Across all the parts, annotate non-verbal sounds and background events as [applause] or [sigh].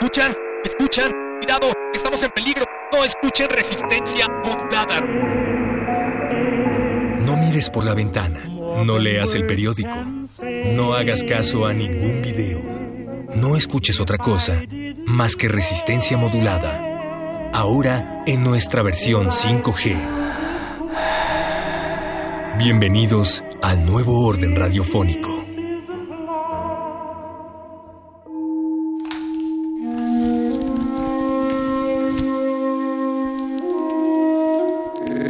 ¿Escuchan? ¿Escuchan? Cuidado, estamos en peligro. No escuchen resistencia modulada. No mires por la ventana. No leas el periódico. No hagas caso a ningún video. No escuches otra cosa más que resistencia modulada. Ahora en nuestra versión 5G. Bienvenidos al nuevo orden radiofónico.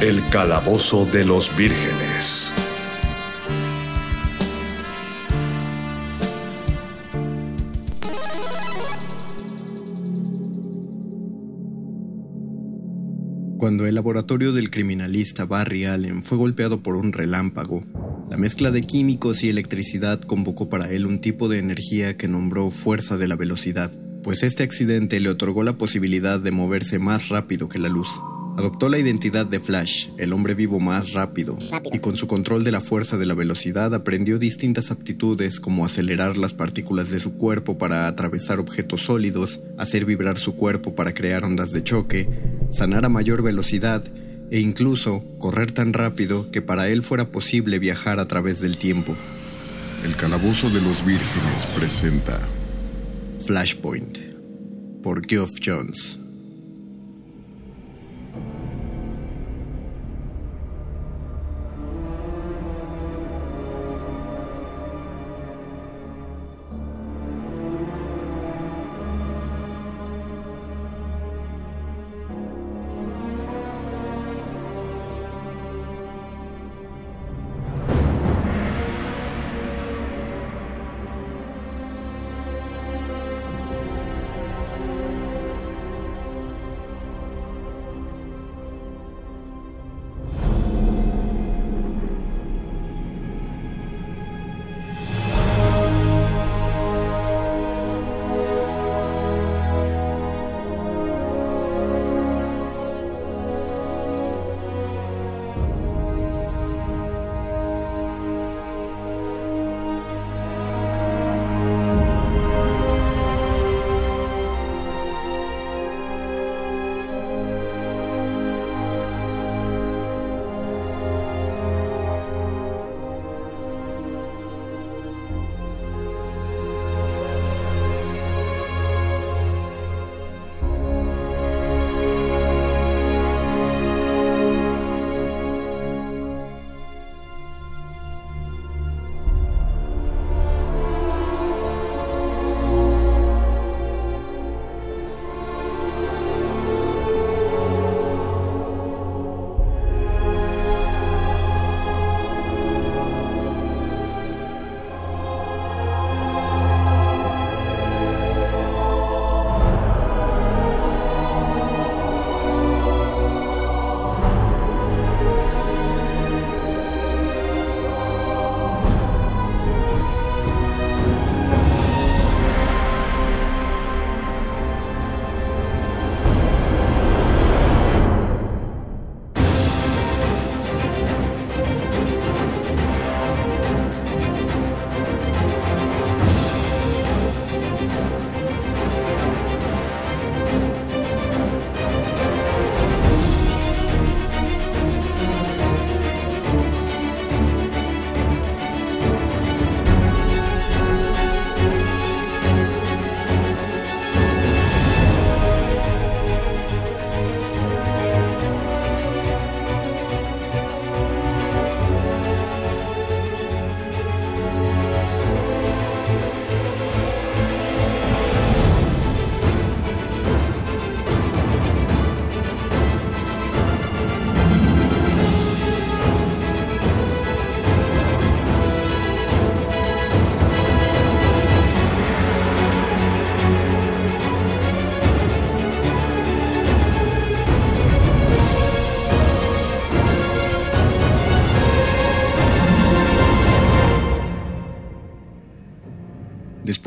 El calabozo de los vírgenes. Cuando el laboratorio del criminalista Barry Allen fue golpeado por un relámpago, la mezcla de químicos y electricidad convocó para él un tipo de energía que nombró fuerza de la velocidad, pues este accidente le otorgó la posibilidad de moverse más rápido que la luz. Adoptó la identidad de Flash, el hombre vivo más rápido, y con su control de la fuerza de la velocidad aprendió distintas aptitudes como acelerar las partículas de su cuerpo para atravesar objetos sólidos, hacer vibrar su cuerpo para crear ondas de choque, sanar a mayor velocidad e incluso correr tan rápido que para él fuera posible viajar a través del tiempo. El Calabozo de los Vírgenes presenta Flashpoint por Geoff Jones.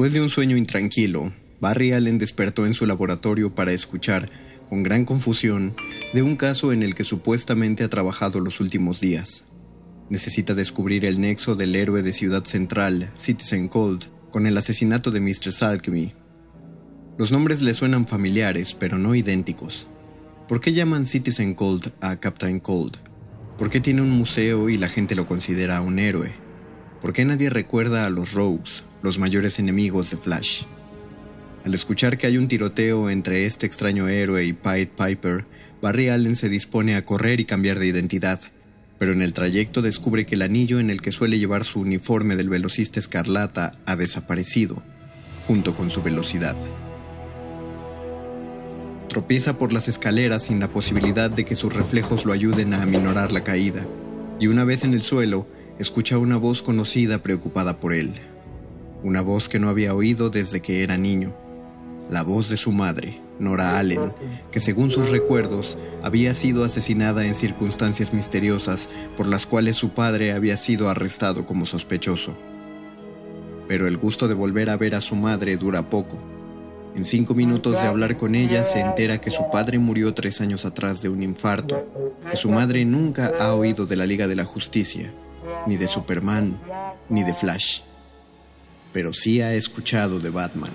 Después de un sueño intranquilo, Barry Allen despertó en su laboratorio para escuchar, con gran confusión, de un caso en el que supuestamente ha trabajado los últimos días. Necesita descubrir el nexo del héroe de Ciudad Central, Citizen Cold, con el asesinato de Mr. Salkemy. Los nombres le suenan familiares, pero no idénticos. ¿Por qué llaman Citizen Cold a Captain Cold? ¿Por qué tiene un museo y la gente lo considera un héroe? ¿Por qué nadie recuerda a los Rogues, los mayores enemigos de Flash? Al escuchar que hay un tiroteo entre este extraño héroe y Pied Piper, Barry Allen se dispone a correr y cambiar de identidad, pero en el trayecto descubre que el anillo en el que suele llevar su uniforme del velocista escarlata ha desaparecido, junto con su velocidad. Tropieza por las escaleras sin la posibilidad de que sus reflejos lo ayuden a aminorar la caída, y una vez en el suelo, escucha una voz conocida preocupada por él. Una voz que no había oído desde que era niño. La voz de su madre, Nora Allen, que según sus recuerdos había sido asesinada en circunstancias misteriosas por las cuales su padre había sido arrestado como sospechoso. Pero el gusto de volver a ver a su madre dura poco. En cinco minutos de hablar con ella se entera que su padre murió tres años atrás de un infarto, que su madre nunca ha oído de la Liga de la Justicia ni de Superman, ni de Flash, pero sí ha escuchado de Batman.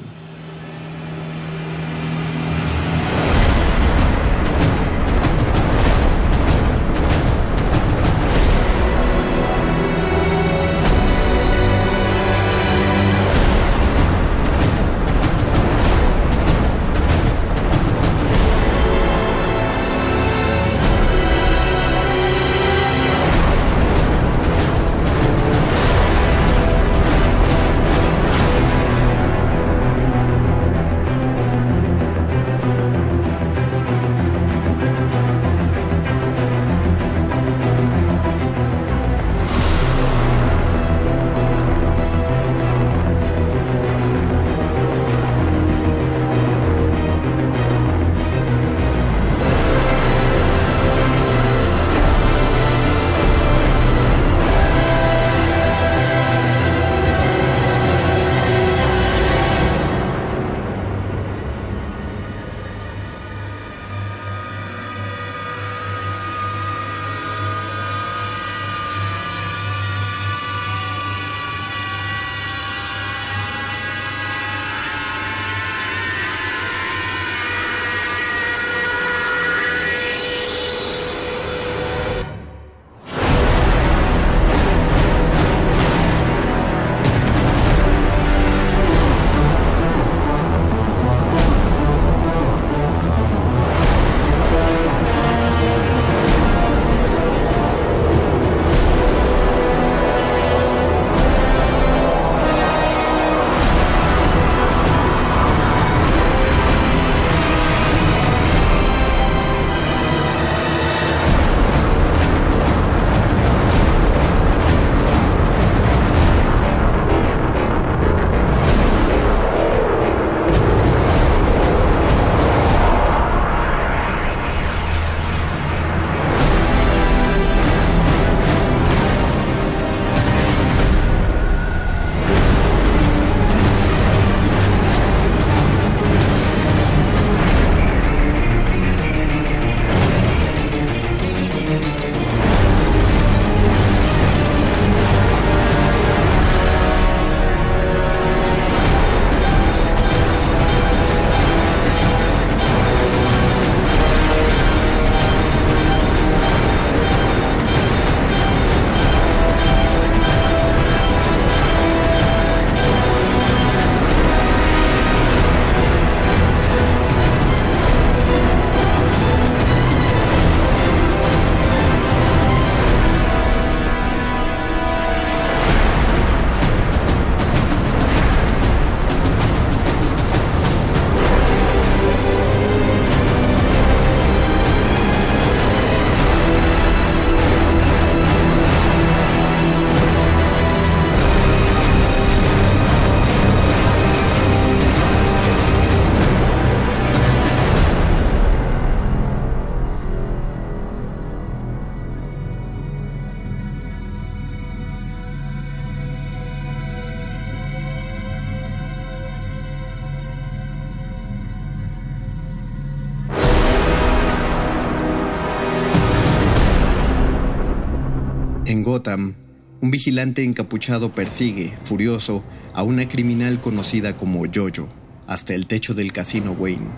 Un vigilante encapuchado persigue, furioso, a una criminal conocida como Jojo, hasta el techo del casino Wayne.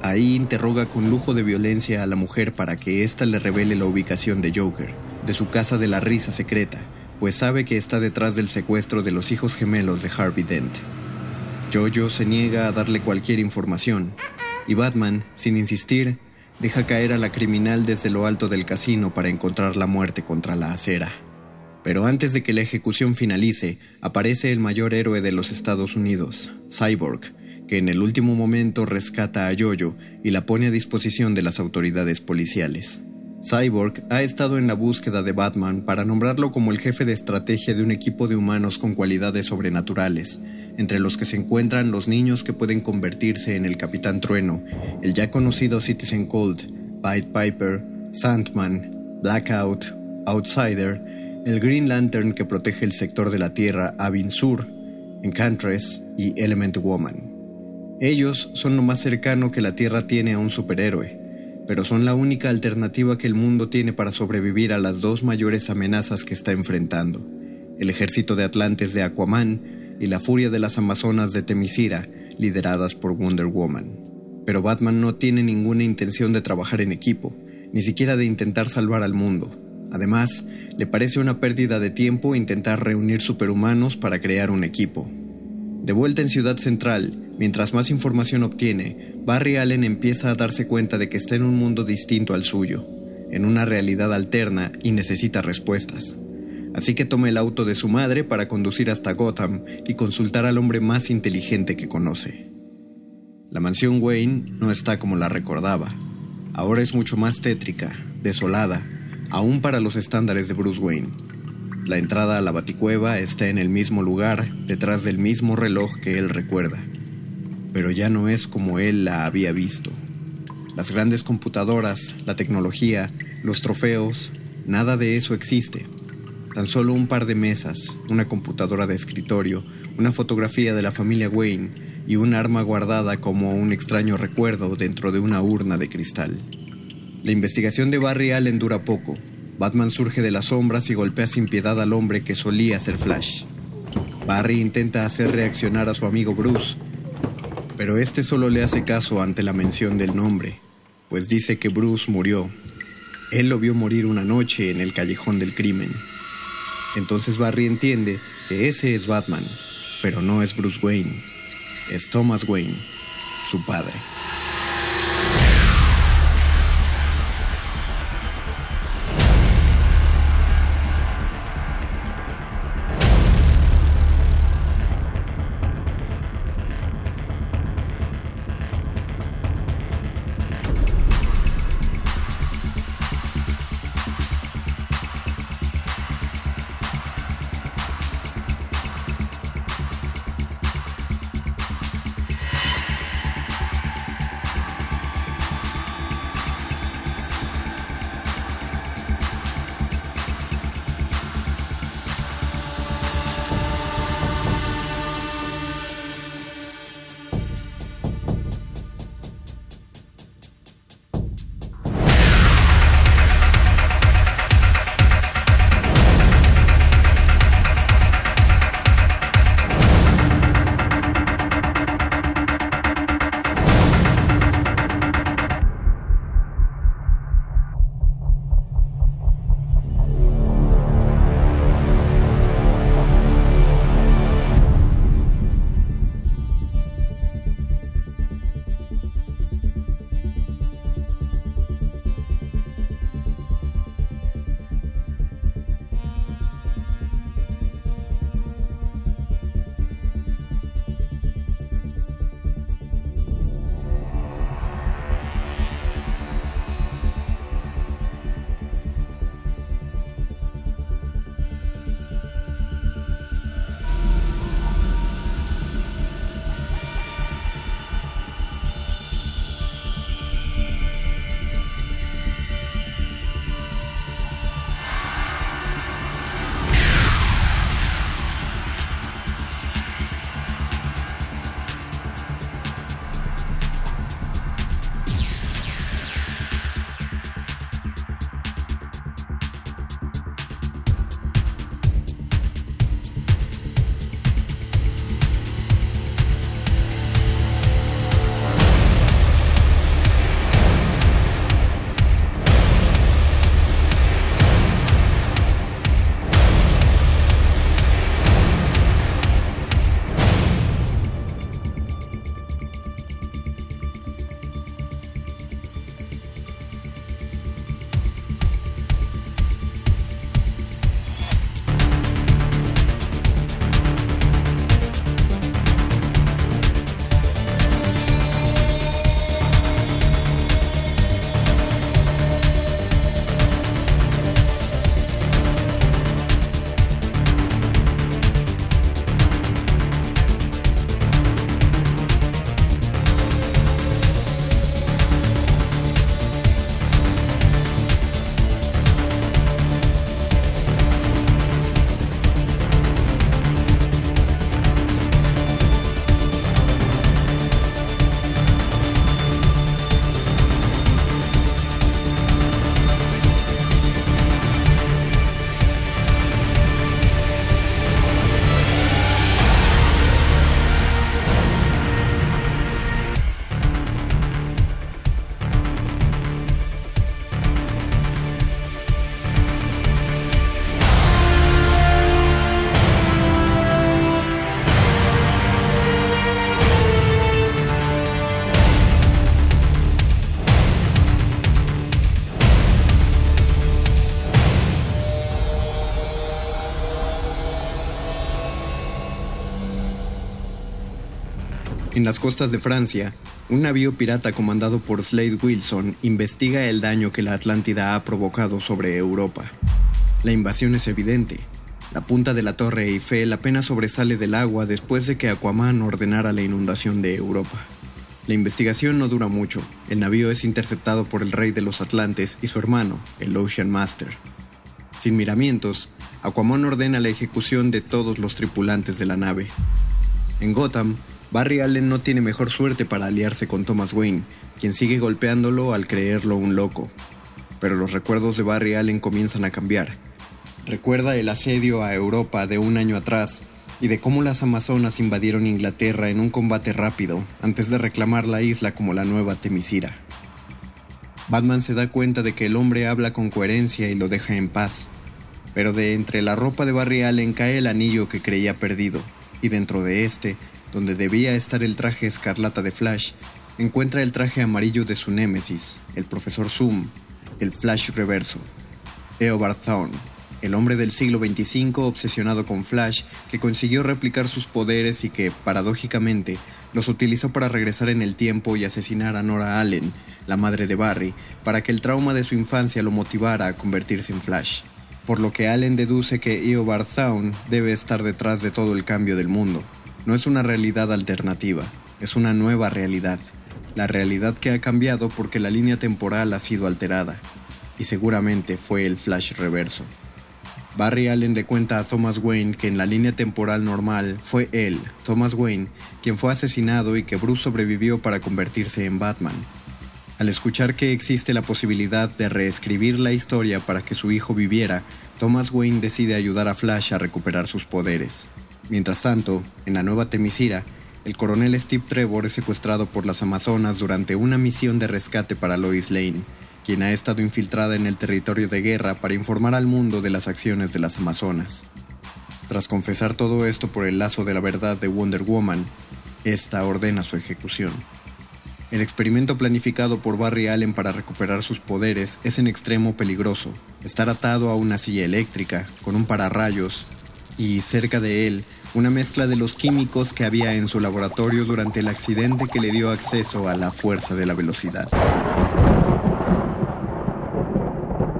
Ahí interroga con lujo de violencia a la mujer para que ésta le revele la ubicación de Joker, de su casa de la risa secreta, pues sabe que está detrás del secuestro de los hijos gemelos de Harvey Dent. Jojo se niega a darle cualquier información, y Batman, sin insistir, deja caer a la criminal desde lo alto del casino para encontrar la muerte contra la acera. Pero antes de que la ejecución finalice, aparece el mayor héroe de los Estados Unidos, Cyborg, que en el último momento rescata a Jojo y la pone a disposición de las autoridades policiales. Cyborg ha estado en la búsqueda de Batman para nombrarlo como el jefe de estrategia de un equipo de humanos con cualidades sobrenaturales, entre los que se encuentran los niños que pueden convertirse en el Capitán Trueno, el ya conocido Citizen Cold, Pied Piper, Sandman, Blackout, Outsider, el Green Lantern que protege el sector de la Tierra Avin Sur, Enchantress y Element Woman. Ellos son lo más cercano que la Tierra tiene a un superhéroe, pero son la única alternativa que el mundo tiene para sobrevivir a las dos mayores amenazas que está enfrentando, el ejército de Atlantes de Aquaman y la furia de las Amazonas de Temisira, lideradas por Wonder Woman. Pero Batman no tiene ninguna intención de trabajar en equipo, ni siquiera de intentar salvar al mundo. Además, le parece una pérdida de tiempo intentar reunir superhumanos para crear un equipo. De vuelta en Ciudad Central, mientras más información obtiene, Barry Allen empieza a darse cuenta de que está en un mundo distinto al suyo, en una realidad alterna y necesita respuestas. Así que toma el auto de su madre para conducir hasta Gotham y consultar al hombre más inteligente que conoce. La mansión Wayne no está como la recordaba. Ahora es mucho más tétrica, desolada, aún para los estándares de Bruce Wayne. La entrada a la baticueva está en el mismo lugar, detrás del mismo reloj que él recuerda. Pero ya no es como él la había visto. Las grandes computadoras, la tecnología, los trofeos, nada de eso existe. Tan solo un par de mesas, una computadora de escritorio, una fotografía de la familia Wayne y un arma guardada como un extraño recuerdo dentro de una urna de cristal. La investigación de Barry Allen dura poco. Batman surge de las sombras y golpea sin piedad al hombre que solía ser Flash. Barry intenta hacer reaccionar a su amigo Bruce, pero este solo le hace caso ante la mención del nombre, pues dice que Bruce murió. Él lo vio morir una noche en el callejón del crimen. Entonces Barry entiende que ese es Batman, pero no es Bruce Wayne, es Thomas Wayne, su padre. En las costas de Francia, un navío pirata comandado por Slade Wilson investiga el daño que la Atlántida ha provocado sobre Europa. La invasión es evidente. La punta de la Torre Eiffel apenas sobresale del agua después de que Aquaman ordenara la inundación de Europa. La investigación no dura mucho. El navío es interceptado por el rey de los Atlantes y su hermano, el Ocean Master. Sin miramientos, Aquaman ordena la ejecución de todos los tripulantes de la nave. En Gotham, Barry Allen no tiene mejor suerte para aliarse con Thomas Wayne, quien sigue golpeándolo al creerlo un loco. Pero los recuerdos de Barry Allen comienzan a cambiar. Recuerda el asedio a Europa de un año atrás y de cómo las Amazonas invadieron Inglaterra en un combate rápido antes de reclamar la isla como la nueva Temisira. Batman se da cuenta de que el hombre habla con coherencia y lo deja en paz, pero de entre la ropa de Barry Allen cae el anillo que creía perdido, y dentro de este donde debía estar el traje escarlata de Flash, encuentra el traje amarillo de su némesis, el profesor Zoom, el Flash reverso. Eobard Thawne, el hombre del siglo XXV obsesionado con Flash, que consiguió replicar sus poderes y que, paradójicamente, los utilizó para regresar en el tiempo y asesinar a Nora Allen, la madre de Barry, para que el trauma de su infancia lo motivara a convertirse en Flash. Por lo que Allen deduce que Eobard Thawne debe estar detrás de todo el cambio del mundo. No es una realidad alternativa, es una nueva realidad. La realidad que ha cambiado porque la línea temporal ha sido alterada. Y seguramente fue el flash reverso. Barry Allen le cuenta a Thomas Wayne que en la línea temporal normal fue él, Thomas Wayne, quien fue asesinado y que Bruce sobrevivió para convertirse en Batman. Al escuchar que existe la posibilidad de reescribir la historia para que su hijo viviera, Thomas Wayne decide ayudar a Flash a recuperar sus poderes. Mientras tanto, en la nueva Temisira, el coronel Steve Trevor es secuestrado por las Amazonas durante una misión de rescate para Lois Lane, quien ha estado infiltrada en el territorio de guerra para informar al mundo de las acciones de las Amazonas. Tras confesar todo esto por el lazo de la verdad de Wonder Woman, esta ordena su ejecución. El experimento planificado por Barry Allen para recuperar sus poderes es en extremo peligroso. Estar atado a una silla eléctrica, con un pararrayos, y cerca de él una mezcla de los químicos que había en su laboratorio durante el accidente que le dio acceso a la fuerza de la velocidad.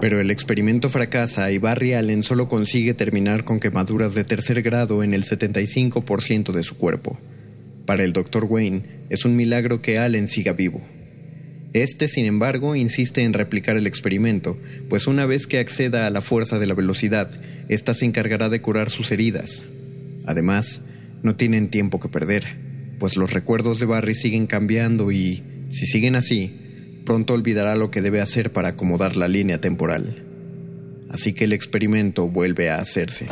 Pero el experimento fracasa y Barry Allen solo consigue terminar con quemaduras de tercer grado en el 75% de su cuerpo. Para el Dr. Wayne, es un milagro que Allen siga vivo. Este, sin embargo, insiste en replicar el experimento, pues una vez que acceda a la fuerza de la velocidad, ésta se encargará de curar sus heridas. Además, no tienen tiempo que perder, pues los recuerdos de Barry siguen cambiando y, si siguen así, pronto olvidará lo que debe hacer para acomodar la línea temporal. Así que el experimento vuelve a hacerse.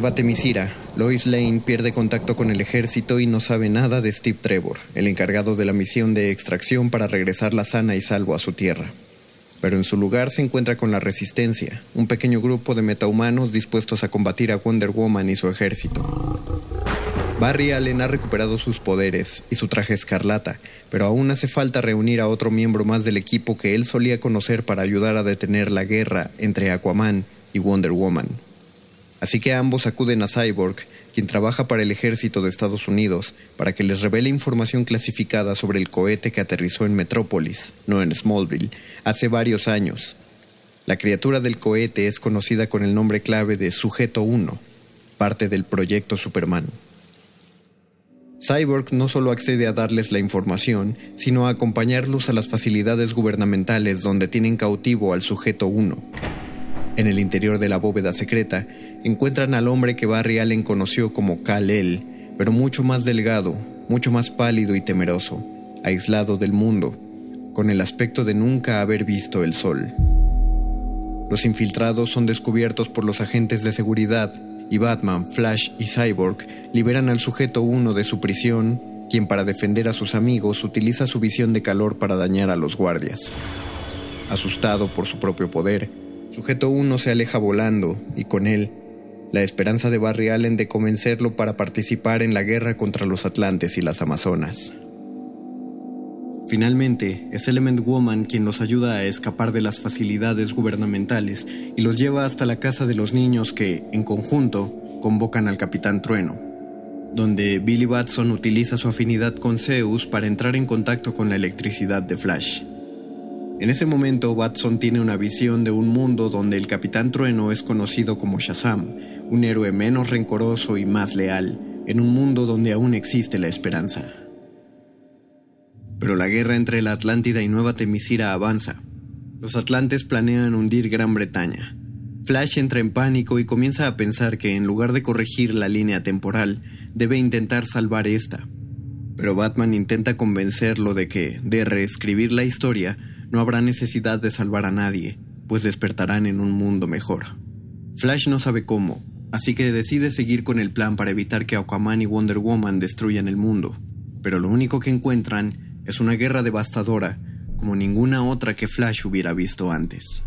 En la nueva Temisira, Lois Lane pierde contacto con el ejército y no sabe nada de Steve Trevor, el encargado de la misión de extracción para regresarla sana y salvo a su tierra. Pero en su lugar se encuentra con la Resistencia, un pequeño grupo de metahumanos dispuestos a combatir a Wonder Woman y su ejército. Barry Allen ha recuperado sus poderes y su traje escarlata, pero aún hace falta reunir a otro miembro más del equipo que él solía conocer para ayudar a detener la guerra entre Aquaman y Wonder Woman. Así que ambos acuden a Cyborg, quien trabaja para el ejército de Estados Unidos, para que les revele información clasificada sobre el cohete que aterrizó en Metrópolis, no en Smallville, hace varios años. La criatura del cohete es conocida con el nombre clave de Sujeto 1, parte del proyecto Superman. Cyborg no solo accede a darles la información, sino a acompañarlos a las facilidades gubernamentales donde tienen cautivo al sujeto 1. En el interior de la bóveda secreta, encuentran al hombre que Barry Allen conoció como Kal-El, pero mucho más delgado, mucho más pálido y temeroso, aislado del mundo, con el aspecto de nunca haber visto el sol. Los infiltrados son descubiertos por los agentes de seguridad y Batman, Flash y Cyborg liberan al sujeto 1 de su prisión, quien para defender a sus amigos utiliza su visión de calor para dañar a los guardias. Asustado por su propio poder, sujeto 1 se aleja volando y con él la esperanza de Barry Allen de convencerlo para participar en la guerra contra los Atlantes y las Amazonas. Finalmente, es Element Woman quien los ayuda a escapar de las facilidades gubernamentales y los lleva hasta la casa de los niños que, en conjunto, convocan al Capitán Trueno, donde Billy Batson utiliza su afinidad con Zeus para entrar en contacto con la electricidad de Flash. En ese momento, Batson tiene una visión de un mundo donde el Capitán Trueno es conocido como Shazam, un héroe menos rencoroso y más leal, en un mundo donde aún existe la esperanza. Pero la guerra entre la Atlántida y Nueva Temisira avanza. Los atlantes planean hundir Gran Bretaña. Flash entra en pánico y comienza a pensar que en lugar de corregir la línea temporal, debe intentar salvar esta. Pero Batman intenta convencerlo de que, de reescribir la historia, no habrá necesidad de salvar a nadie, pues despertarán en un mundo mejor. Flash no sabe cómo, así que decide seguir con el plan para evitar que Aquaman y Wonder Woman destruyan el mundo. Pero lo único que encuentran es una guerra devastadora como ninguna otra que Flash hubiera visto antes.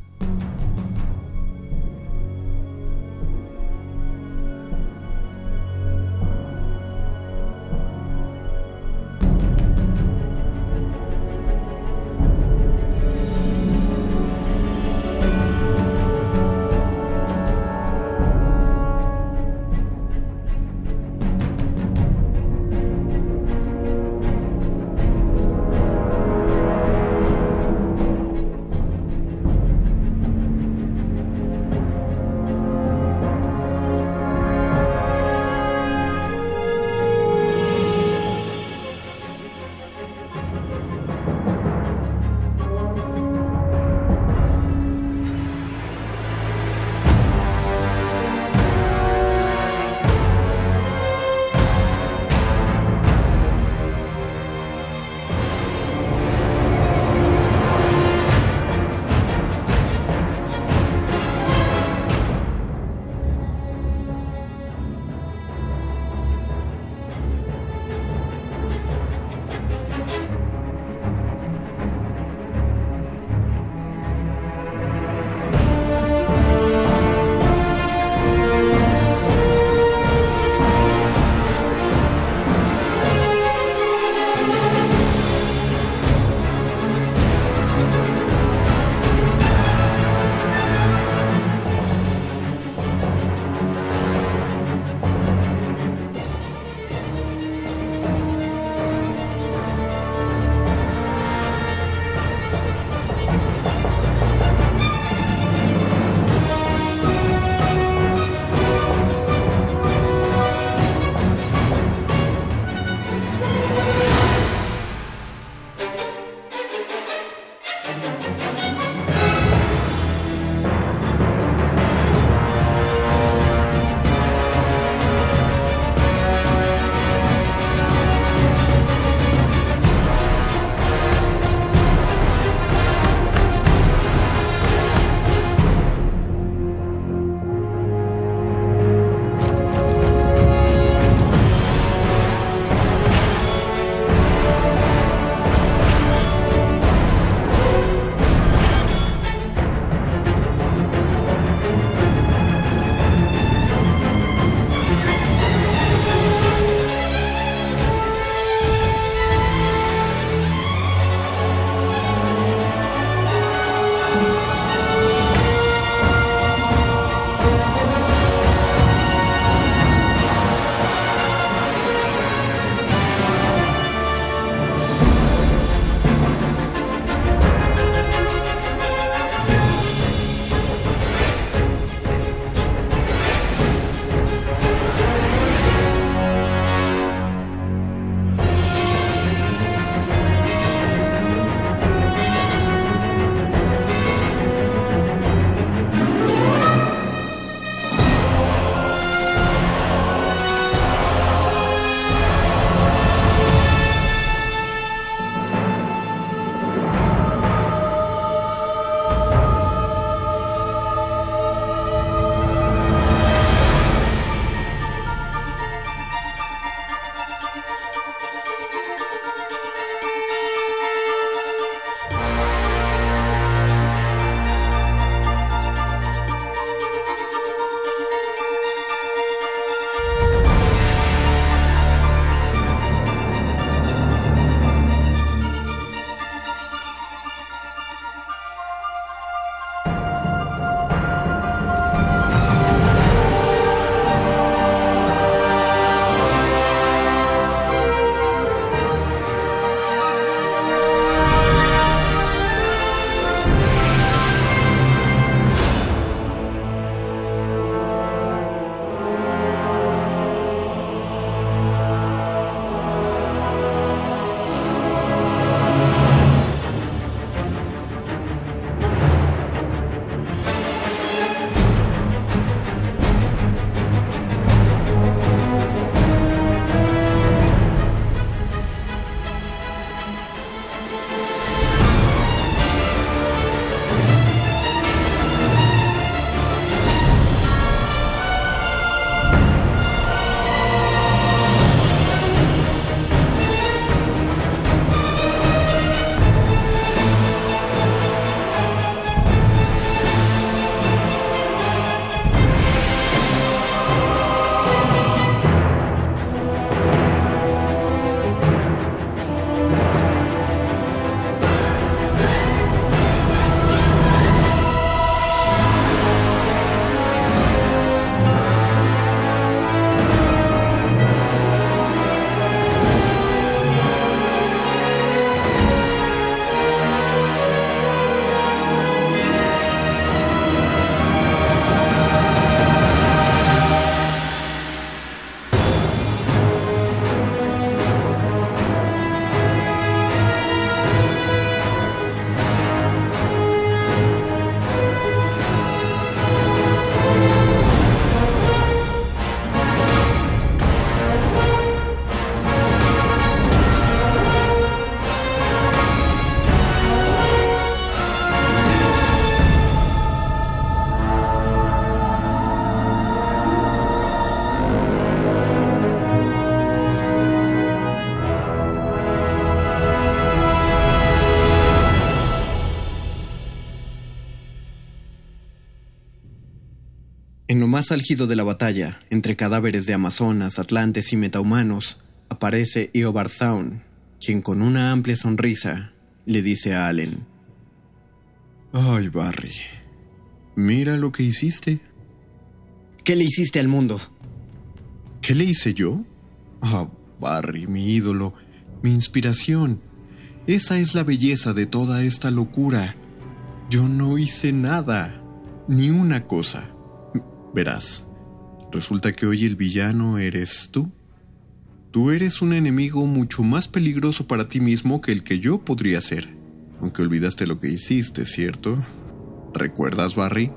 Más álgido de la batalla, entre cadáveres de amazonas, atlantes y metahumanos, aparece Eobard Thaun, quien con una amplia sonrisa le dice a Allen: Ay, Barry, mira lo que hiciste. ¿Qué le hiciste al mundo? ¿Qué le hice yo? Ah, Barry, mi ídolo, mi inspiración. Esa es la belleza de toda esta locura. Yo no hice nada, ni una cosa. Verás, resulta que hoy el villano eres tú. Tú eres un enemigo mucho más peligroso para ti mismo que el que yo podría ser. Aunque olvidaste lo que hiciste, ¿cierto? ¿Recuerdas, Barry?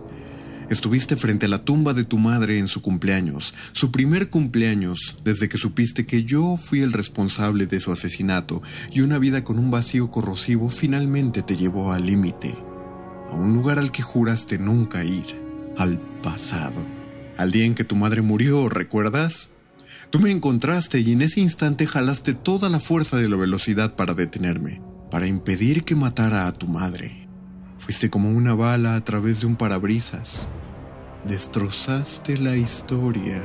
Estuviste frente a la tumba de tu madre en su cumpleaños, su primer cumpleaños, desde que supiste que yo fui el responsable de su asesinato y una vida con un vacío corrosivo finalmente te llevó al límite, a un lugar al que juraste nunca ir, al pasado, al día en que tu madre murió, ¿recuerdas? Tú me encontraste y en ese instante jalaste toda la fuerza de la velocidad para detenerme, para impedir que matara a tu madre. Fuiste como una bala a través de un parabrisas. Destrozaste la historia.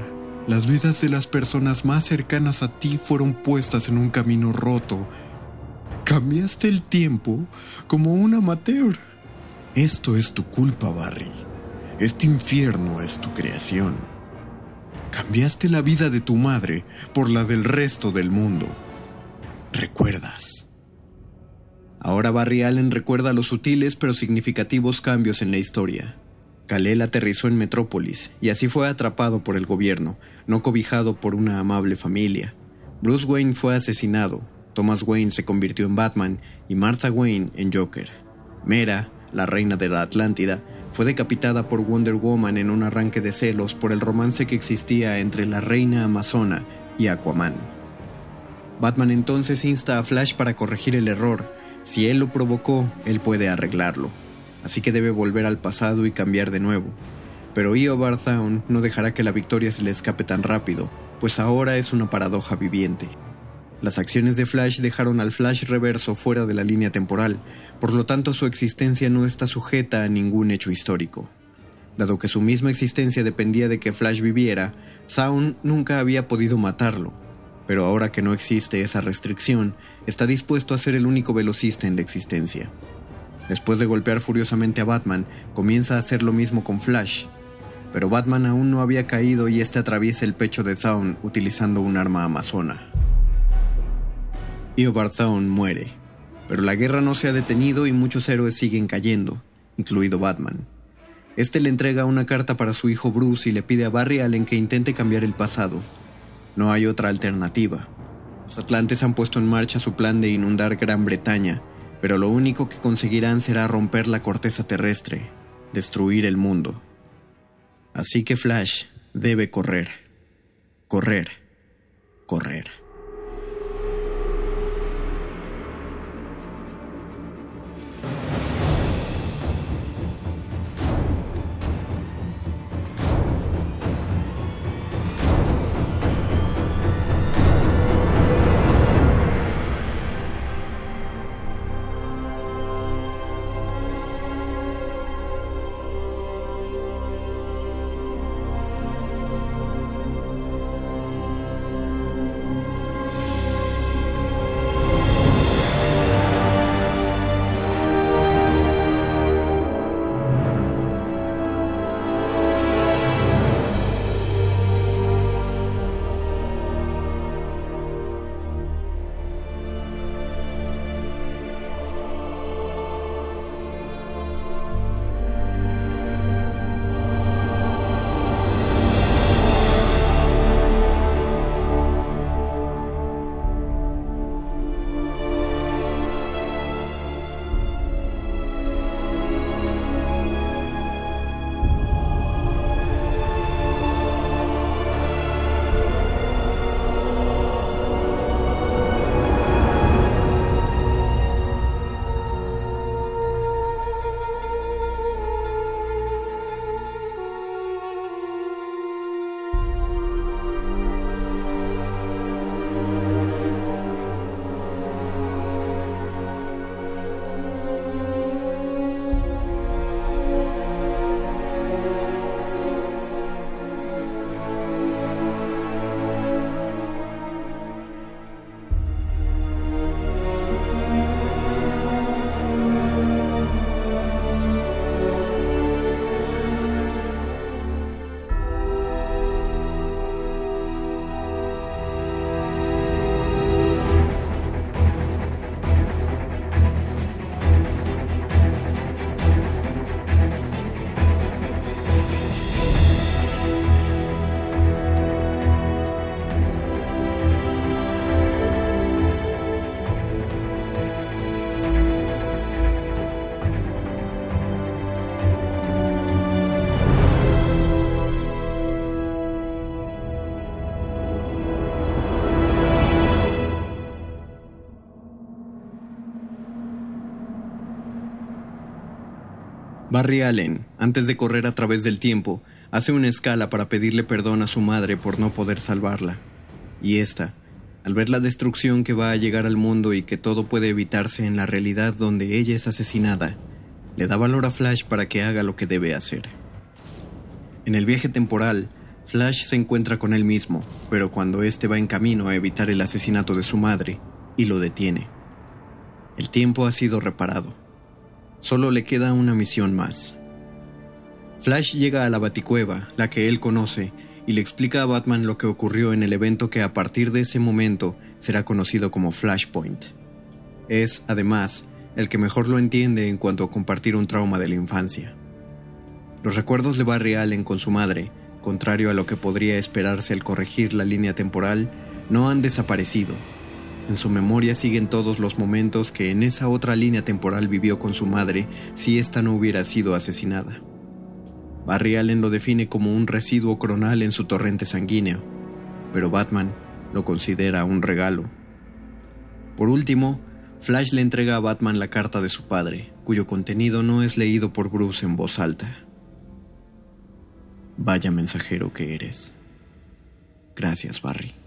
Las vidas de las personas más cercanas a ti fueron puestas en un camino roto. Cambiaste el tiempo como un amateur. Esto es tu culpa, Barry. Este infierno es tu creación. Cambiaste la vida de tu madre por la del resto del mundo. ¿Recuerdas? Ahora Barry Allen recuerda los sutiles pero significativos cambios en la historia. Kal-El aterrizó en Metrópolis y así fue atrapado por el gobierno, no cobijado por una amable familia. Bruce Wayne fue asesinado, Thomas Wayne se convirtió en Batman y Martha Wayne en Joker. Mera, la reina de la Atlántida, fue decapitada por Wonder Woman en un arranque de celos por el romance que existía entre la reina amazona y Aquaman. Batman entonces insta a Flash para corregir el error, si él lo provocó, él puede arreglarlo. Así que debe volver al pasado y cambiar de nuevo. Pero Eobard Thawne no dejará que la victoria se le escape tan rápido, pues ahora es una paradoja viviente. Las acciones de Flash dejaron al Flash reverso fuera de la línea temporal, por lo tanto su existencia no está sujeta a ningún hecho histórico. Dado que su misma existencia dependía de que Flash viviera, Thawne nunca había podido matarlo, pero ahora que no existe esa restricción, está dispuesto a ser el único velocista en la existencia. Después de golpear furiosamente a Batman, comienza a hacer lo mismo con Flash, pero Batman aún no había caído y este atraviesa el pecho de Zaun utilizando un arma amazona. Eobard Thawne muere, pero la guerra no se ha detenido y muchos héroes siguen cayendo, incluido Batman. Este le entrega una carta para su hijo Bruce y le pide a Barry Allen que intente cambiar el pasado, no hay otra alternativa. Los atlantes han puesto en marcha su plan de inundar Gran Bretaña, pero lo único que conseguirán será romper la corteza terrestre, destruir el mundo. Así que Flash debe correr, correr, correr. Barry Allen, antes de correr a través del tiempo, hace una escala para pedirle perdón a su madre por no poder salvarla. Y esta, al ver la destrucción que va a llegar al mundo y que todo puede evitarse en la realidad donde ella es asesinada, le da valor a Flash para que haga lo que debe hacer. En el viaje temporal, Flash se encuentra con él mismo, pero cuando éste va en camino a evitar el asesinato de su madre, y lo detiene. El tiempo ha sido reparado. Solo le queda una misión más. Flash llega a la Baticueva, la que él conoce, y le explica a Batman lo que ocurrió en el evento que a partir de ese momento será conocido como Flashpoint. Es, además, el que mejor lo entiende en cuanto a compartir un trauma de la infancia. Los recuerdos de Barry Allen con su madre, contrario a lo que podría esperarse al corregir la línea temporal, no han desaparecido. En su memoria siguen todos los momentos que en esa otra línea temporal vivió con su madre si ésta no hubiera sido asesinada. Barry Allen lo define como un residuo cronal en su torrente sanguíneo, pero Batman lo considera un regalo. Por último, Flash le entrega a Batman la carta de su padre, cuyo contenido no es leído por Bruce en voz alta. Vaya mensajero que eres. Gracias, Barry.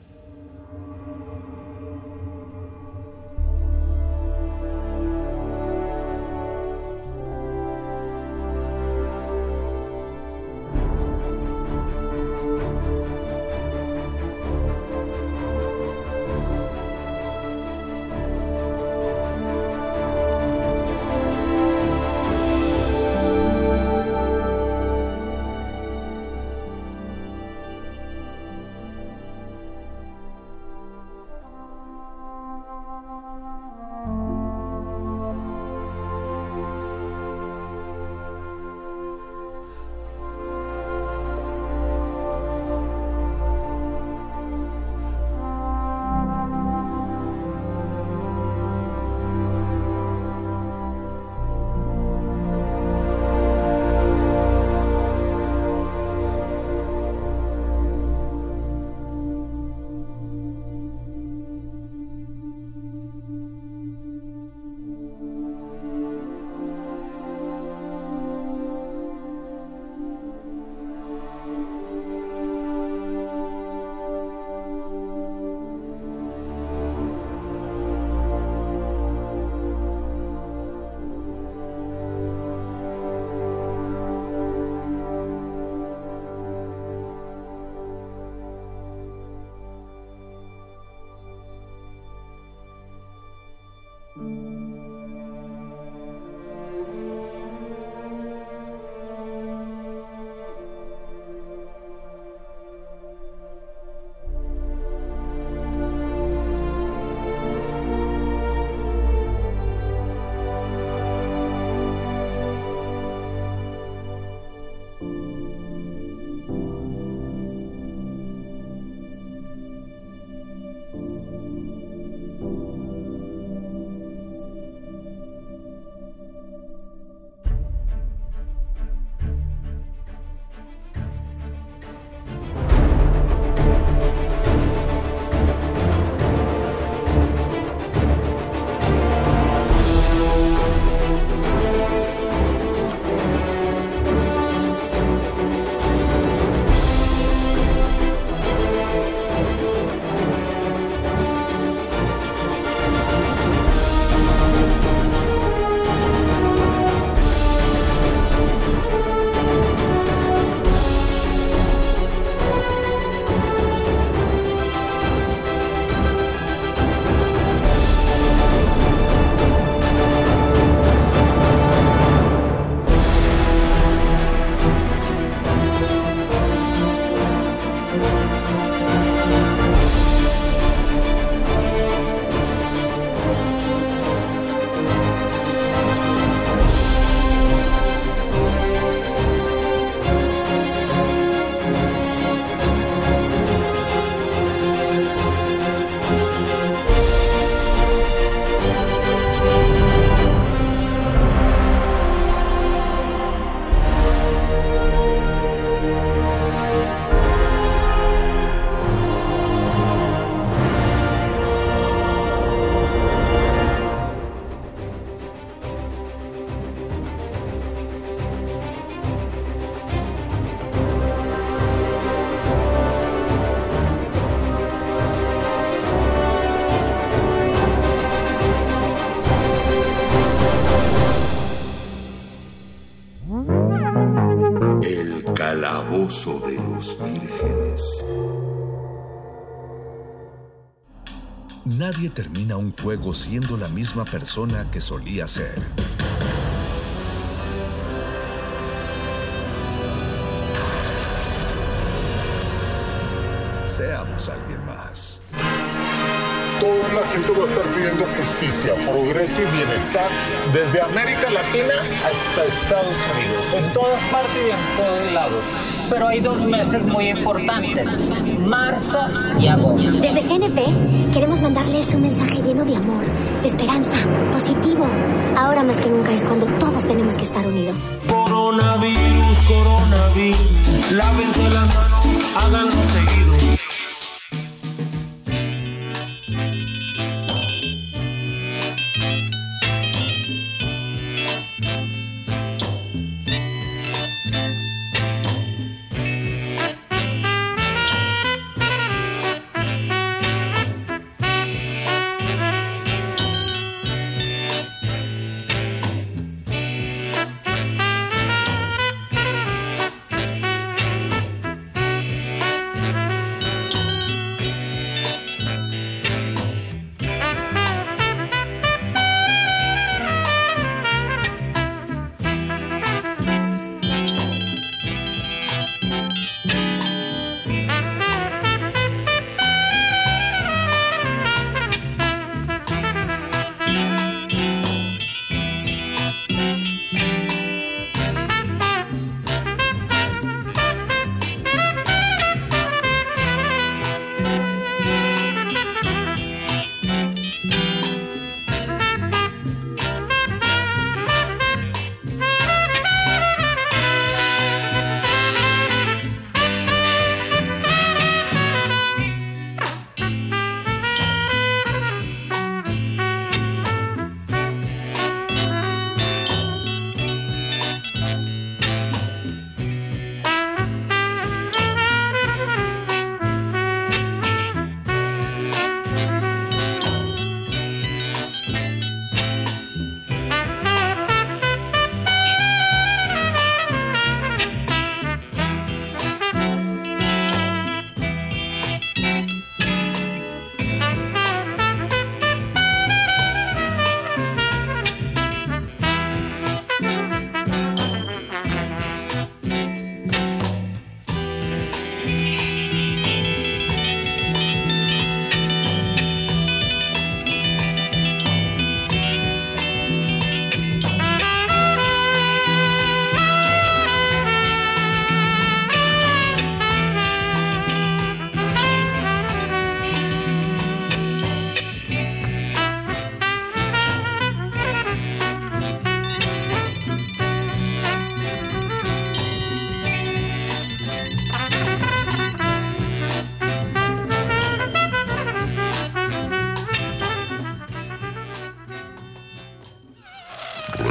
Nadie termina un juego siendo la misma persona que solía ser. Seamos alguien más. Toda la gente va a estar pidiendo justicia, progreso y bienestar desde América Latina hasta Estados Unidos. En todas partes y en todos lados. Pero hay dos meses muy importantes, marzo y agosto. Desde GNP queremos mandarles un mensaje lleno de amor, de esperanza, positivo. Ahora más que nunca es cuando todos tenemos que estar unidos. Coronavirus, coronavirus, lávense las manos, háganlo seguido.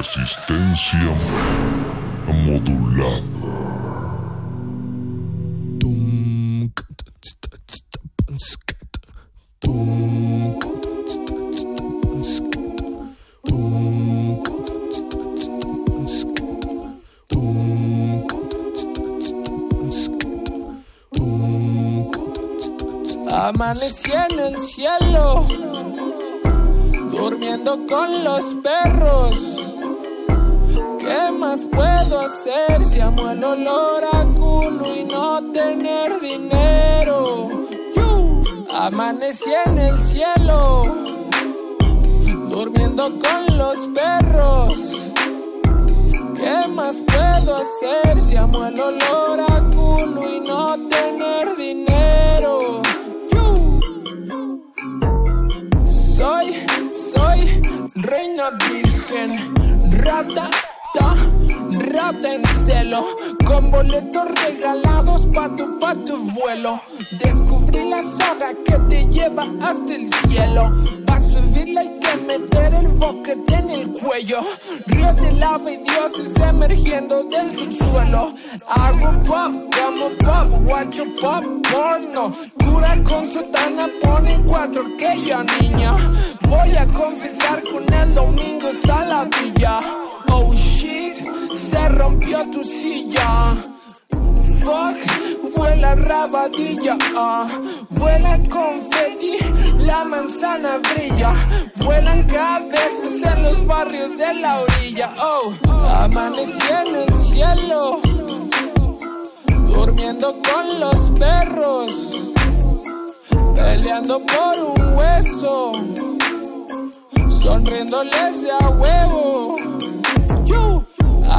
Resistencia modulada. Amanecí en el cielo, durmiendo con los perros ¿Qué más puedo hacer si amo el olor a culo y no tener dinero? Amanecí en el cielo, durmiendo con los perros. ¿Qué más puedo hacer si amo el olor a culo y no tener dinero? Soy, soy reina virgen, rata rata en celo, con boletos regalados pa' tu, pa' tu vuelo. Descubrí la soga que te lleva hasta el cielo. Pa' subirla hay que meter el boquete en el cuello. Ríos de lava y dioses emergiendo del subsuelo. Hago pop, como pop, guacho pop, porno. Cura con sotana, pone cuatro que yo niña. Voy a confesar con el domingo a la villa. Oh shit, se rompió tu silla. Fuck, vuela rabadilla, ah. vuela confeti, la manzana brilla, vuelan cabezas en los barrios de la orilla, oh, amanecí en el cielo, durmiendo con los perros, peleando por un hueso, sonriéndoles de a huevo,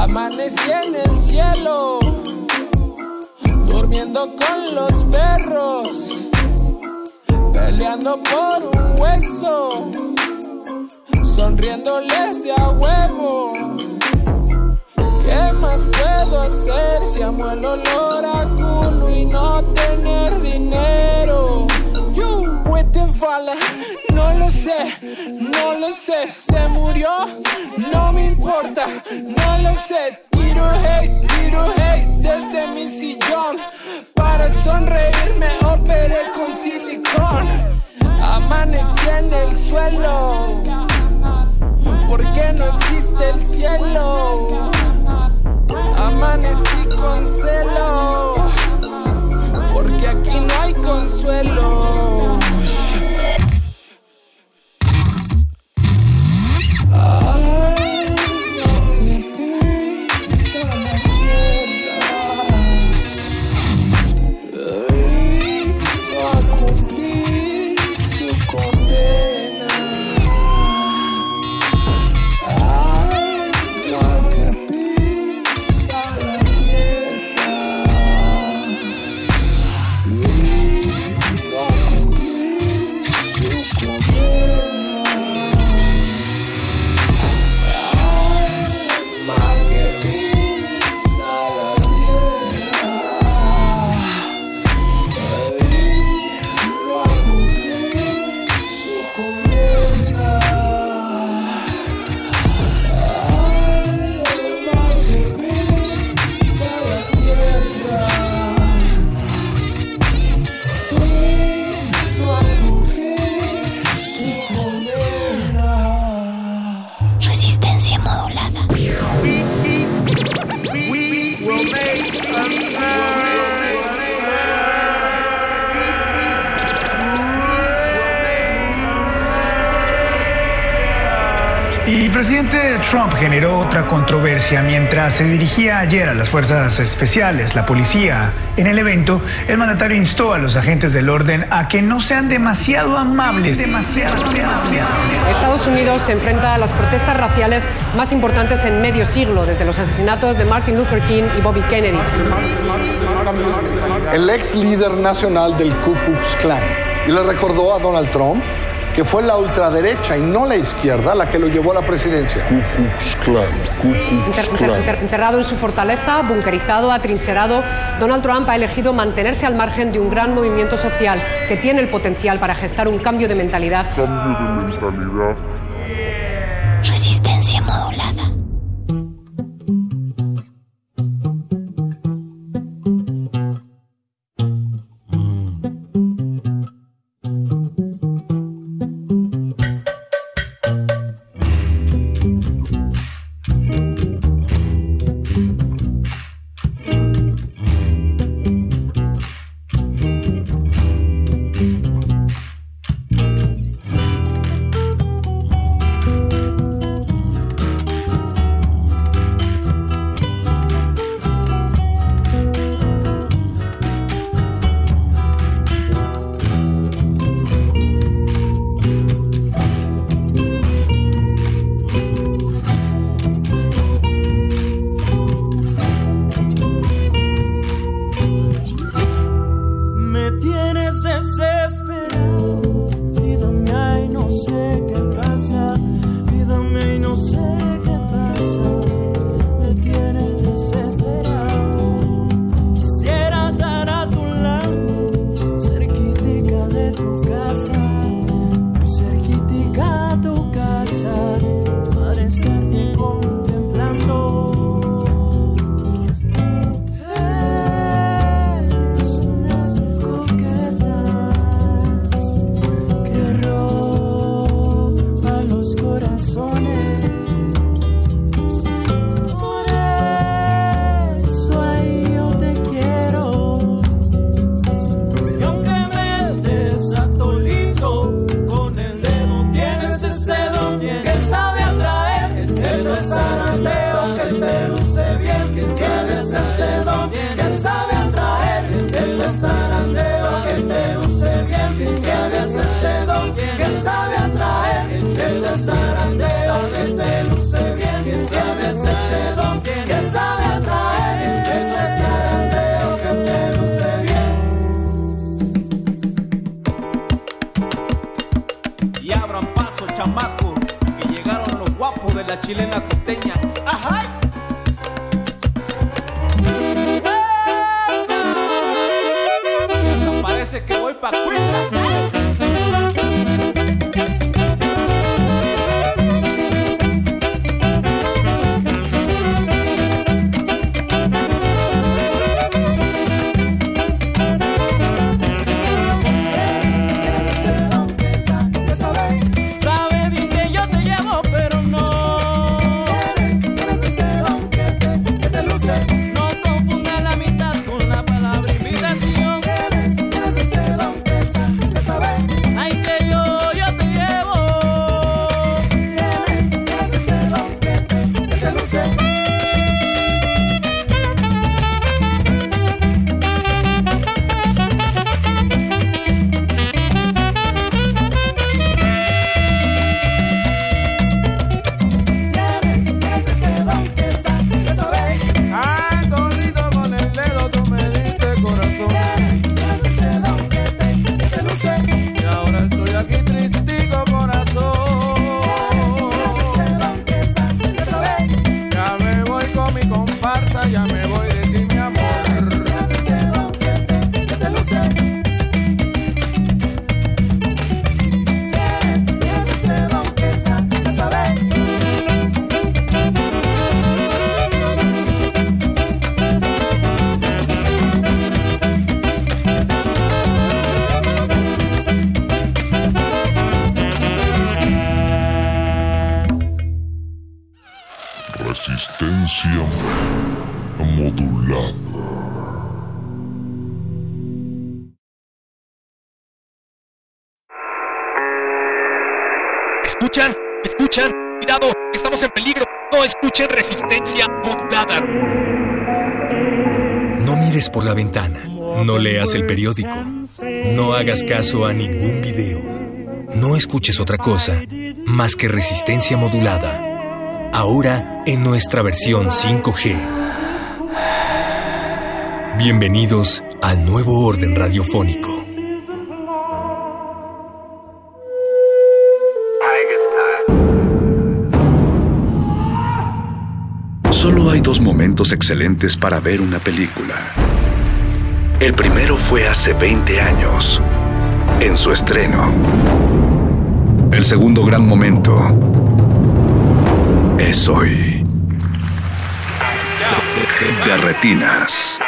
amanecí en el cielo durmiendo con los perros, peleando por un hueso, sonriéndoles a huevo. ¿Qué más puedo hacer si amo el olor a culo y no tener dinero? No lo sé, no lo sé, se murió, no me importa, no lo sé, tiro hate, tiro hate desde mi sillón. Para sonreírme operé con silicón. Amanecí en el suelo. Porque no existe el cielo. Amanecí con celo. Porque aquí no hay consuelo. I generó otra controversia mientras se dirigía ayer a las fuerzas especiales, la policía. En el evento, el mandatario instó a los agentes del orden a que no sean demasiado amables, demasiado amables. Estados Unidos se enfrenta a las protestas raciales más importantes en medio siglo, desde los asesinatos de Martin Luther King y Bobby Kennedy. El ex líder nacional del Ku Klux Klan y le recordó a Donald Trump que fue la ultraderecha y no la izquierda la que lo llevó a la presidencia. encerrado en su fortaleza, bunkerizado, atrincherado, Donald Trump ha elegido mantenerse al margen de un gran movimiento social que tiene el potencial para gestar un cambio de mentalidad. Cambio de mentalidad. Ventana. No leas el periódico. No hagas caso a ningún video. No escuches otra cosa más que resistencia modulada. Ahora en nuestra versión 5G. Bienvenidos al nuevo orden radiofónico. Solo hay dos momentos excelentes para ver una película. El primero fue hace 20 años, en su estreno. El segundo gran momento es hoy. De retinas.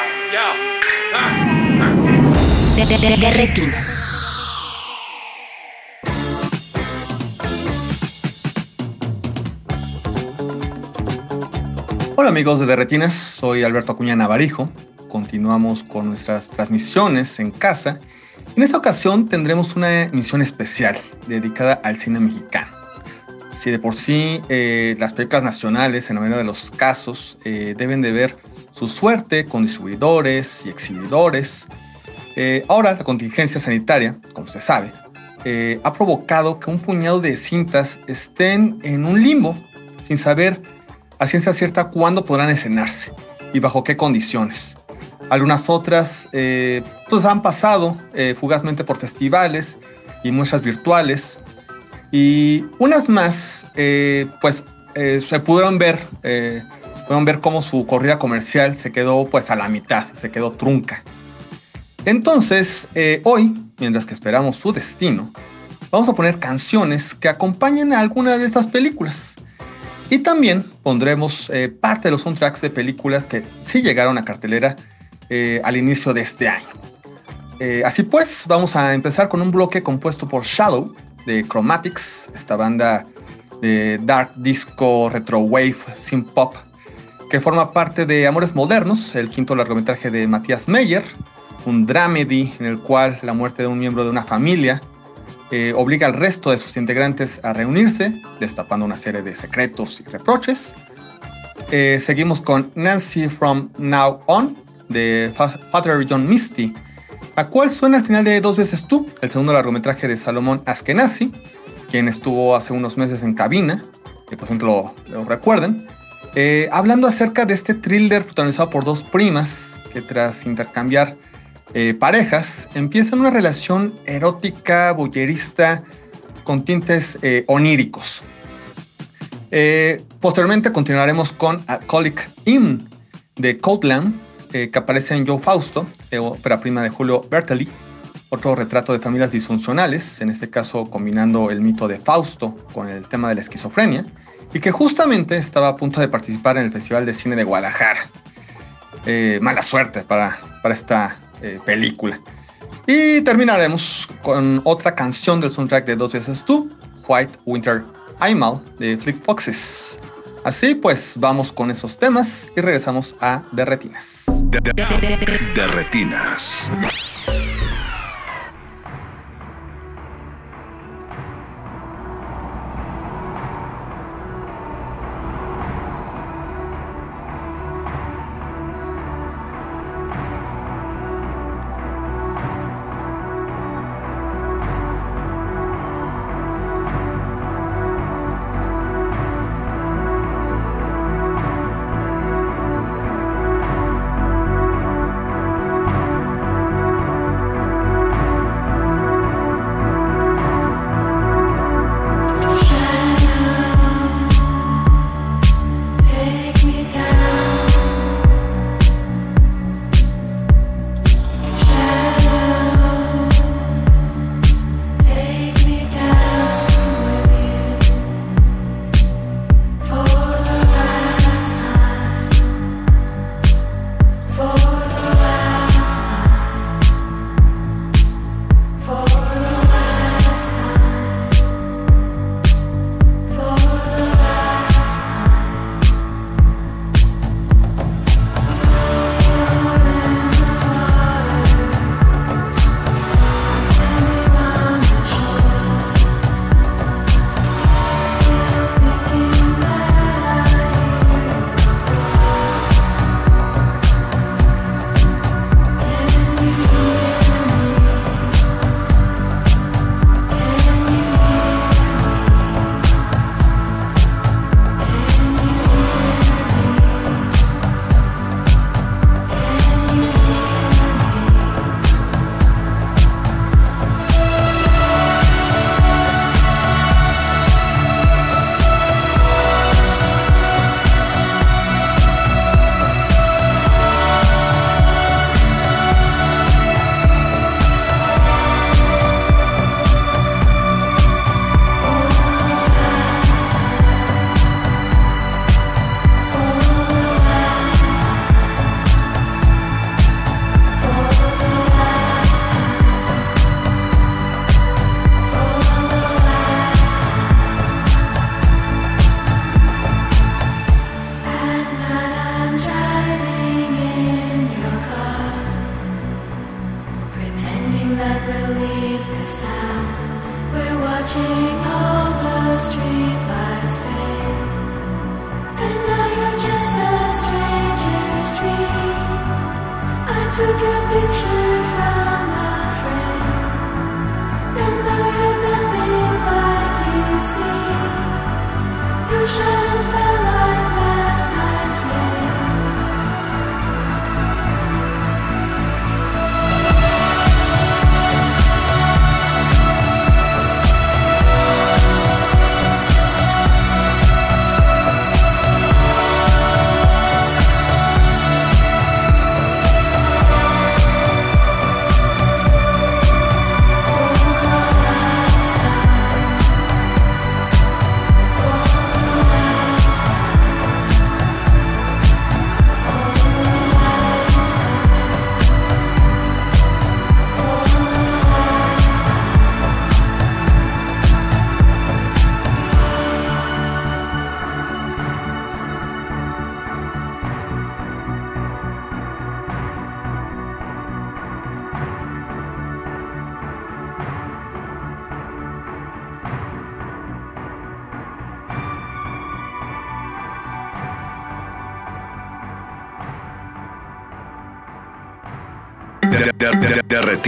De, retinas. Hola amigos de Derretinas, soy Alberto Acuña Navarijo continuamos con nuestras transmisiones en casa. En esta ocasión tendremos una emisión especial dedicada al cine mexicano. Si de por sí eh, las películas nacionales, en la mayoría de los casos, eh, deben de ver su suerte con distribuidores y exhibidores, eh, ahora la contingencia sanitaria, como usted sabe, ha provocado que un puñado de cintas estén en un limbo, sin saber a ciencia cierta cuándo podrán escenarse y bajo qué condiciones. Algunas otras eh, pues han pasado eh, fugazmente por festivales y muestras virtuales. Y unas más eh, pues se pudieron ver, pudieron ver cómo su corrida comercial se quedó pues a la mitad, se quedó trunca. Entonces, hoy, mientras que esperamos su destino, vamos a poner canciones que acompañen a algunas de estas películas. Y también pondremos parte de los soundtracks de películas que sí llegaron a cartelera eh, al inicio de este año. Eh, así pues, vamos a empezar con un bloque compuesto por Shadow de Chromatics, esta banda de dark disco, retro wave, synth pop, que forma parte de Amores Modernos, el quinto largometraje de Matías Meyer, un dramedy en el cual la muerte de un miembro de una familia eh, obliga al resto de sus integrantes a reunirse, destapando una serie de secretos y reproches. seguimos con Nancy from Now On, de Father John Misty, la cual suena al final de Dos veces tú, el segundo largometraje de Salomón Askenazi, quien estuvo hace unos meses en cabina, que por ejemplo lo, recuerden, eh, hablando acerca de este thriller protagonizado por dos primas que tras intercambiar eh, parejas empiezan una relación erótica, bullerista, con tintes eh, oníricos. Posteriormente continuaremos con Alcoholic Inn de Coatland, que aparece en Joe Fausto, ópera prima de Julio Bertelli, otro retrato de familias disfuncionales, en este caso combinando el mito de Fausto con el tema de la esquizofrenia, y que justamente estaba a punto de participar en el Festival de Cine de Guadalajara. Eh, mala suerte para, para esta eh, película. Y terminaremos con otra canción del soundtrack de Dos veces tú, White Winter Aimal de Flick Foxes. Así pues, vamos con esos temas y regresamos a Derretinas. Derretinas. de.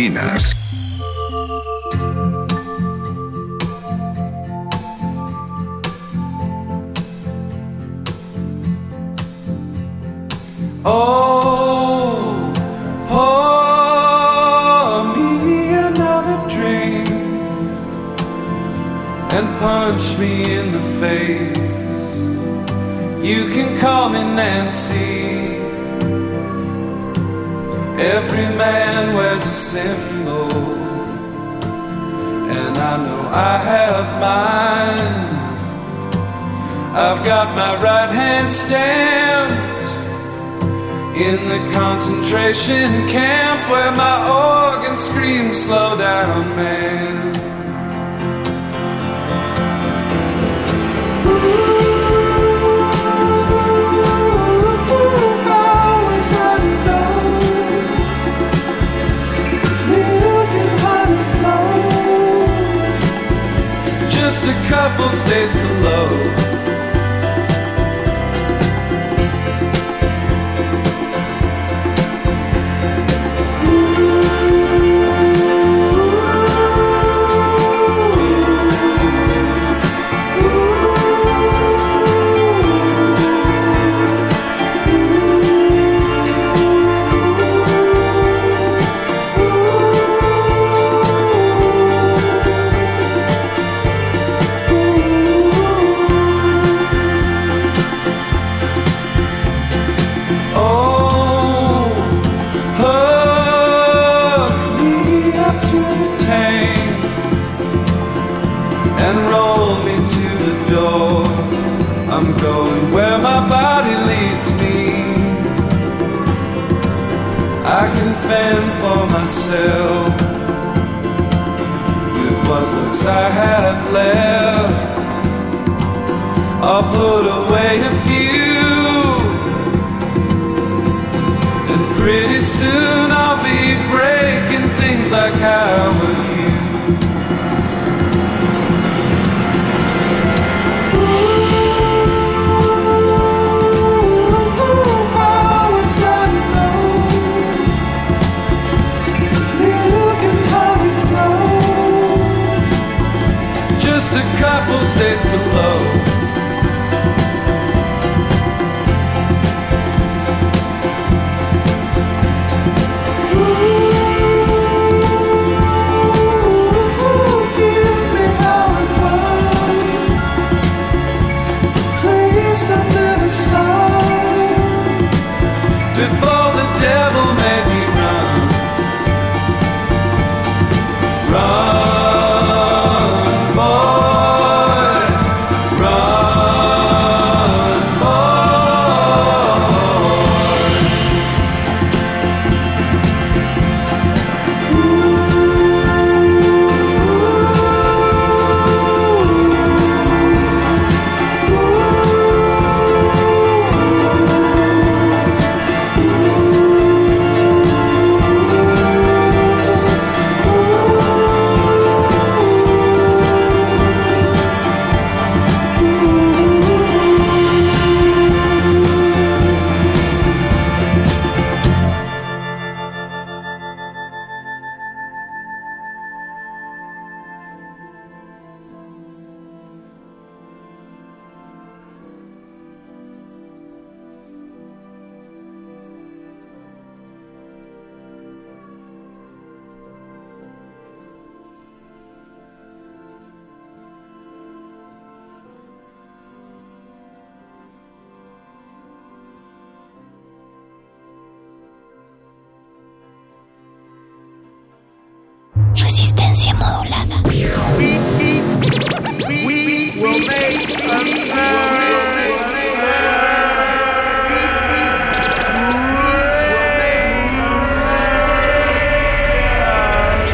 Oh,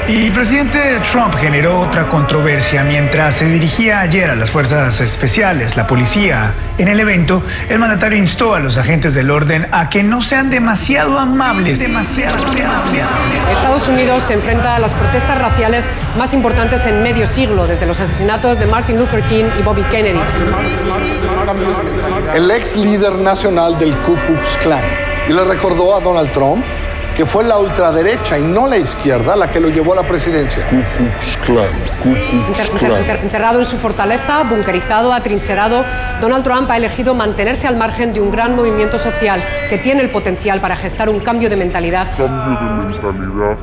Y el presidente Trump generó otra controversia mientras se dirigía ayer a las fuerzas especiales, la policía. En el evento, el mandatario instó a los agentes del orden a que no sean demasiado amables, demasiado amables. Estados Unidos se enfrenta a las protestas raciales más importantes en medio siglo, desde los asesinatos de Martin Luther King y Bobby Kennedy. el ex líder nacional del Ku Klux Klan y le recordó a Donald Trump que fue la ultraderecha y no la izquierda la que lo llevó a la presidencia. Ku Klux Klan, Ku encerrado en su fortaleza, bunkerizado, atrincherado, Donald Trump ha elegido mantenerse al margen de un gran movimiento social que tiene el potencial para gestar un cambio de mentalidad. Cambio de mentalidad.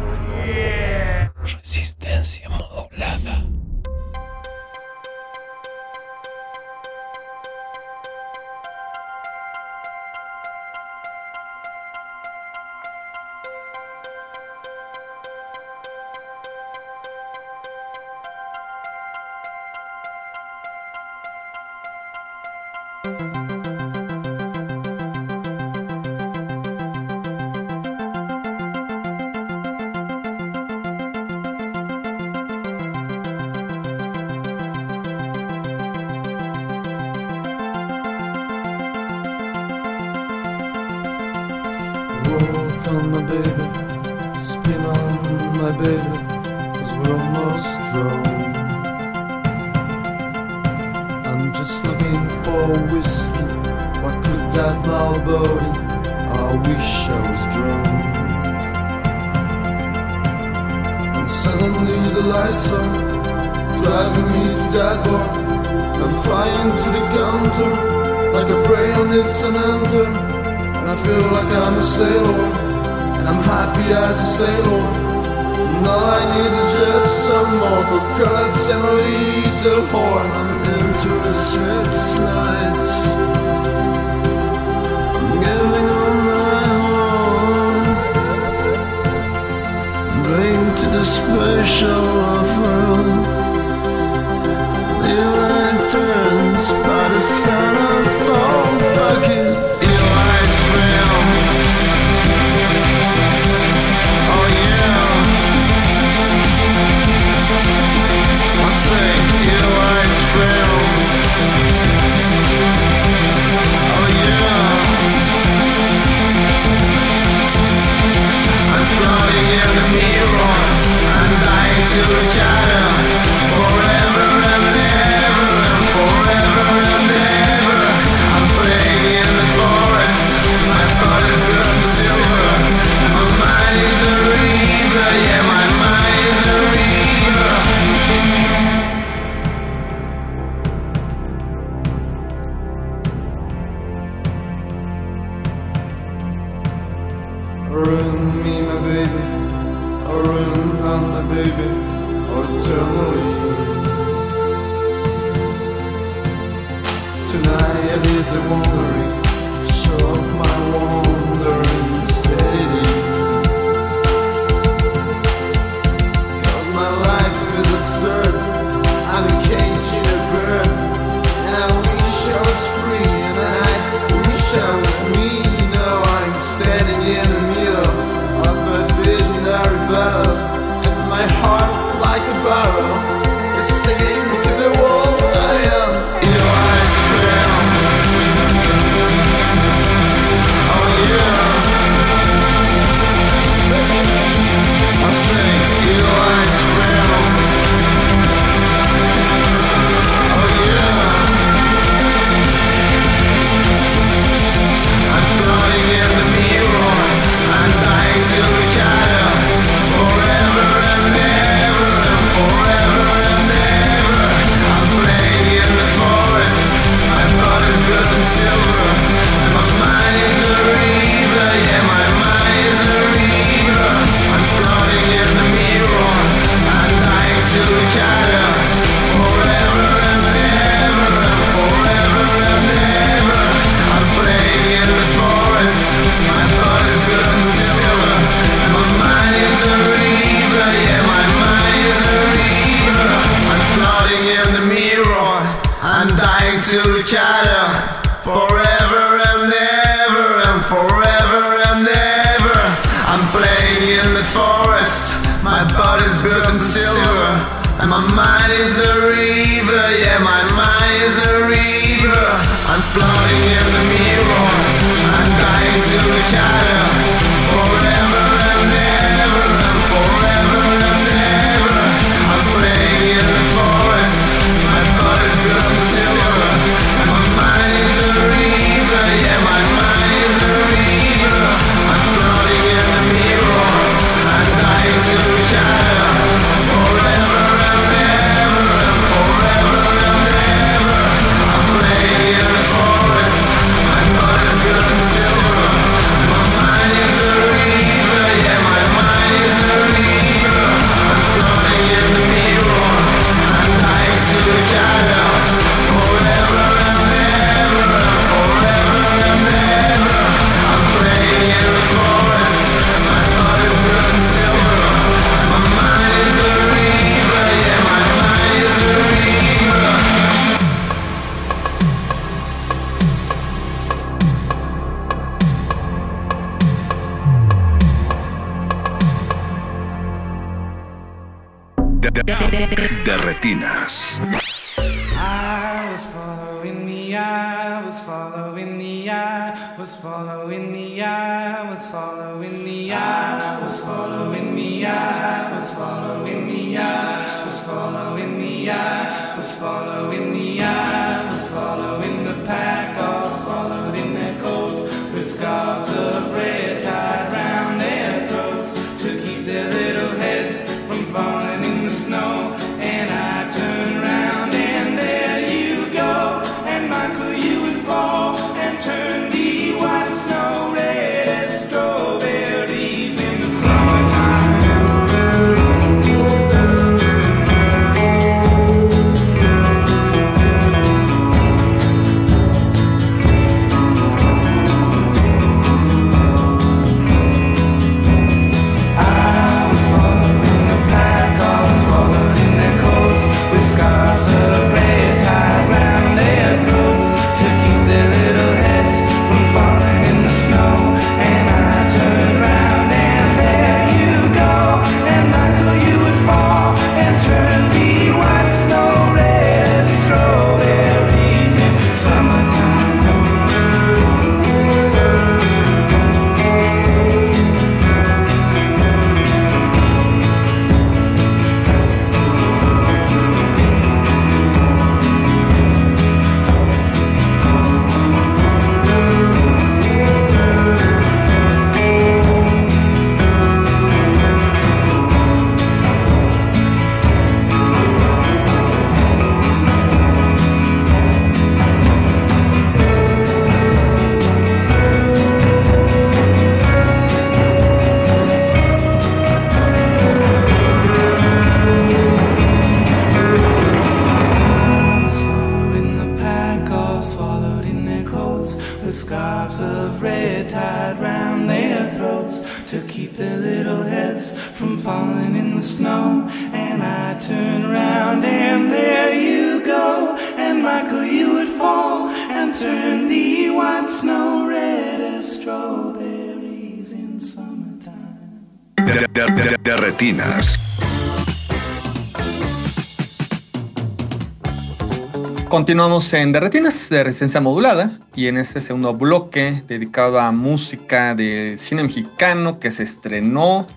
Continuamos en Derretinas de resistencia modulada y en este segundo bloque dedicado a música de cine mexicano que se estrenó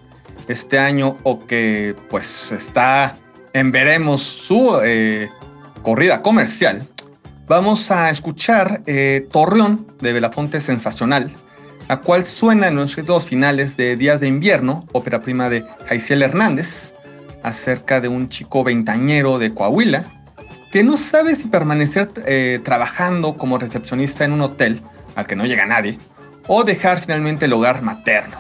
este año o que pues está en veremos su eh, corrida comercial. Vamos a escuchar eh, Torreón de Belafonte Sensacional, la cual suena en los títulos finales de Días de Invierno, ópera prima de Jaiciel Hernández, acerca de un chico veintañero de Coahuila que no sabe si permanecer eh, trabajando como recepcionista en un hotel al que no llega nadie o dejar finalmente el hogar materno.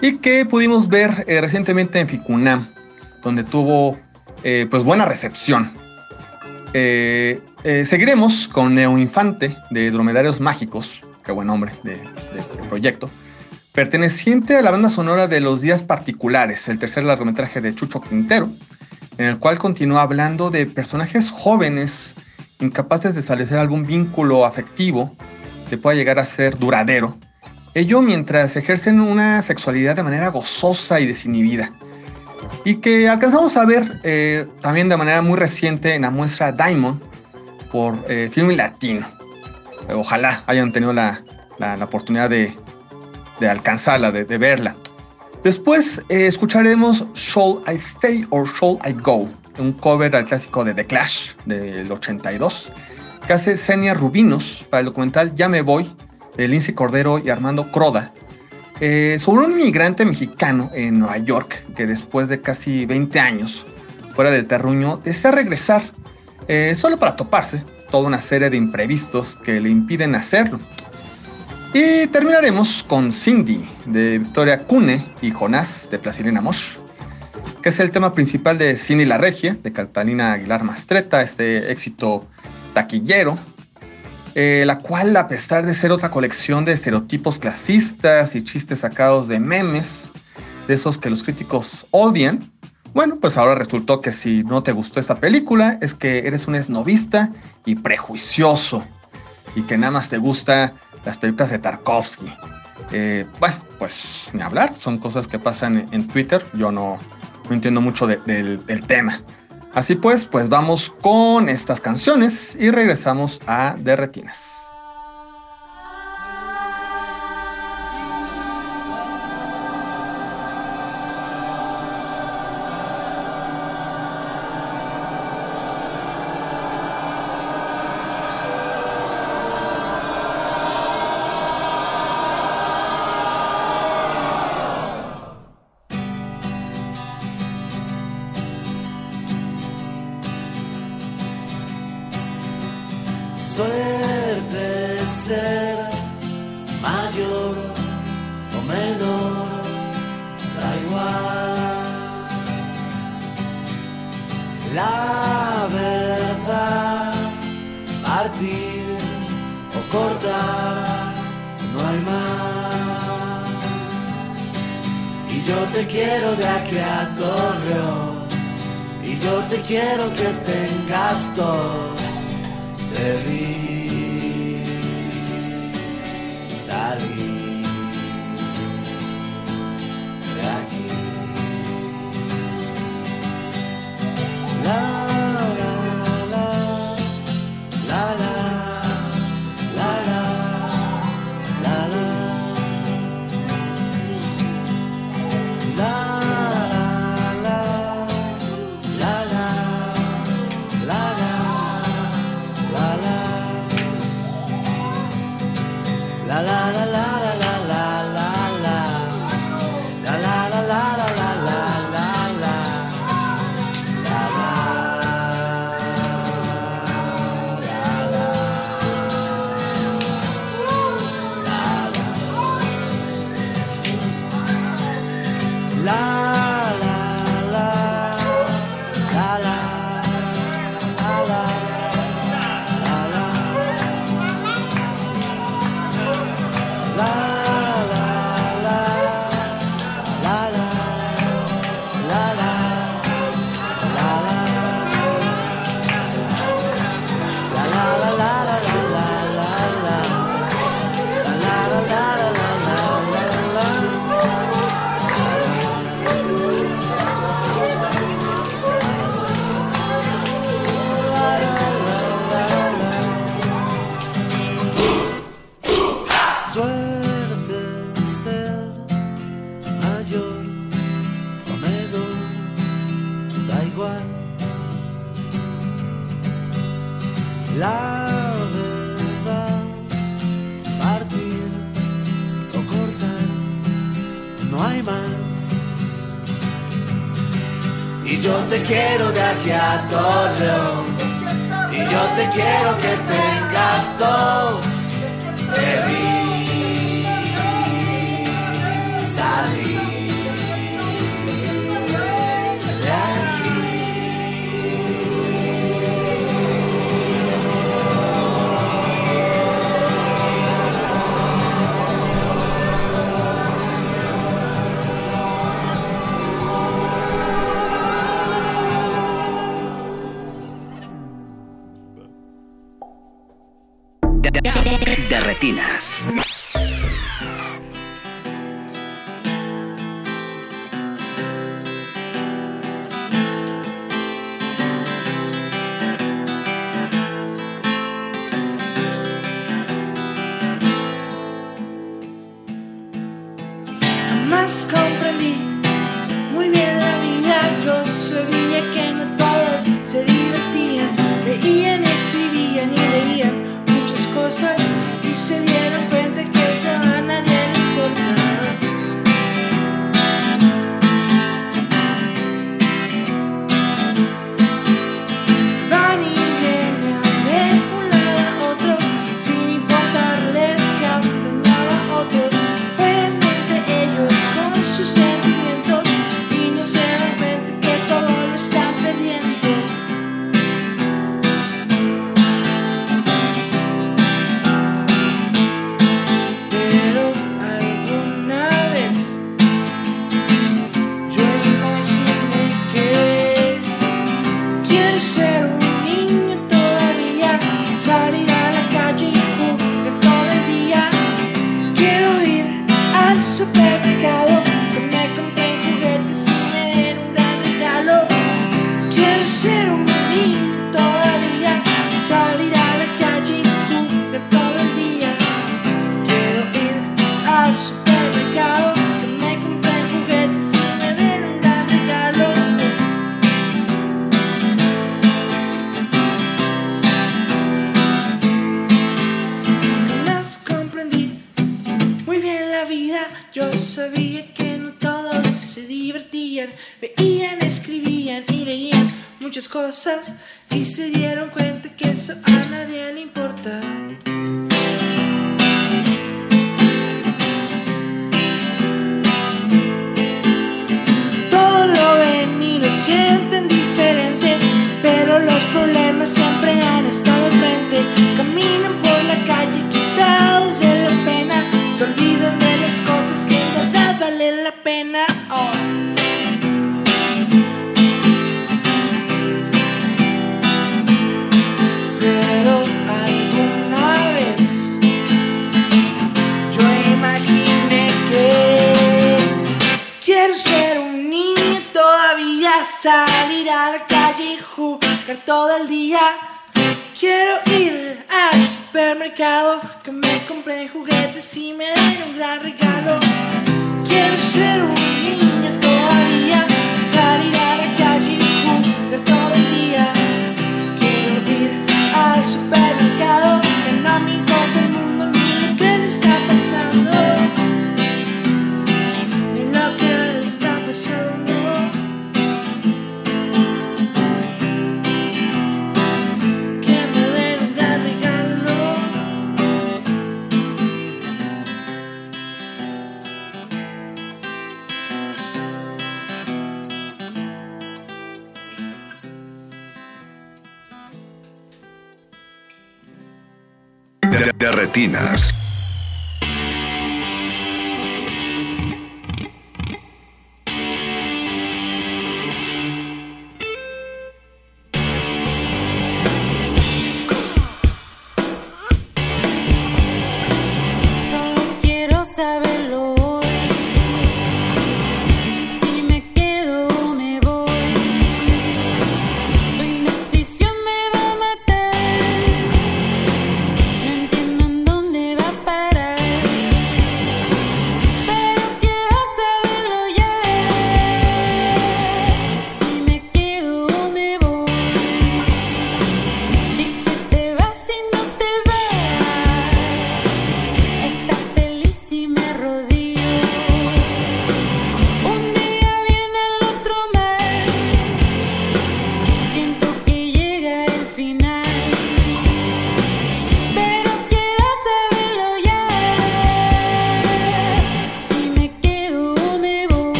Y que pudimos ver eh, recientemente en Ficunam, donde tuvo eh, pues buena recepción. Seguiremos con Neo Infante de Dromedarios Mágicos, qué buen nombre de- de proyecto, perteneciente a la banda sonora de Los Días Particulares, el tercer largometraje de Chucho Quintero, en el cual continúa hablando de personajes jóvenes incapaces de establecer algún vínculo afectivo que pueda llegar a ser duradero. Ello mientras ejercen una sexualidad de manera gozosa y desinhibida. Y que alcanzamos a ver eh, también de manera muy reciente en la muestra Diamond por eh, Film Latino. Ojalá hayan tenido la, la- oportunidad de, de alcanzarla, de verla. Después eh, escucharemos Shall I Stay or Shall I Go, un cover al clásico de The Clash del 82, que hace Senia Rubinos para el documental Ya me voy, de Lindsay Cordero y Armando Croda, eh, sobre un inmigrante mexicano en Nueva York que después de casi 20 años fuera del terruño desea regresar eh, solo para toparse toda una serie de imprevistos que le impiden hacerlo. Y terminaremos con Cindy de Victoria Cune y Jonás de Plastilina Mosh, que es el tema principal de Cindy la Regia de Catalina Aguilar Mastreta, este éxito taquillero, eh, la cual a pesar de ser otra colección de estereotipos clasistas y chistes sacados de memes, de esos que los críticos odian, bueno, pues ahora resultó que si no te gustó esa película es que eres un esnovista y prejuicioso y que nada más te gusta las películas de Tarkovsky. Eh, bueno, pues ni hablar, son cosas que pasan en, Twitter, yo no, no entiendo mucho de- del, del tema. Así pues, pues vamos con estas canciones y regresamos a De God.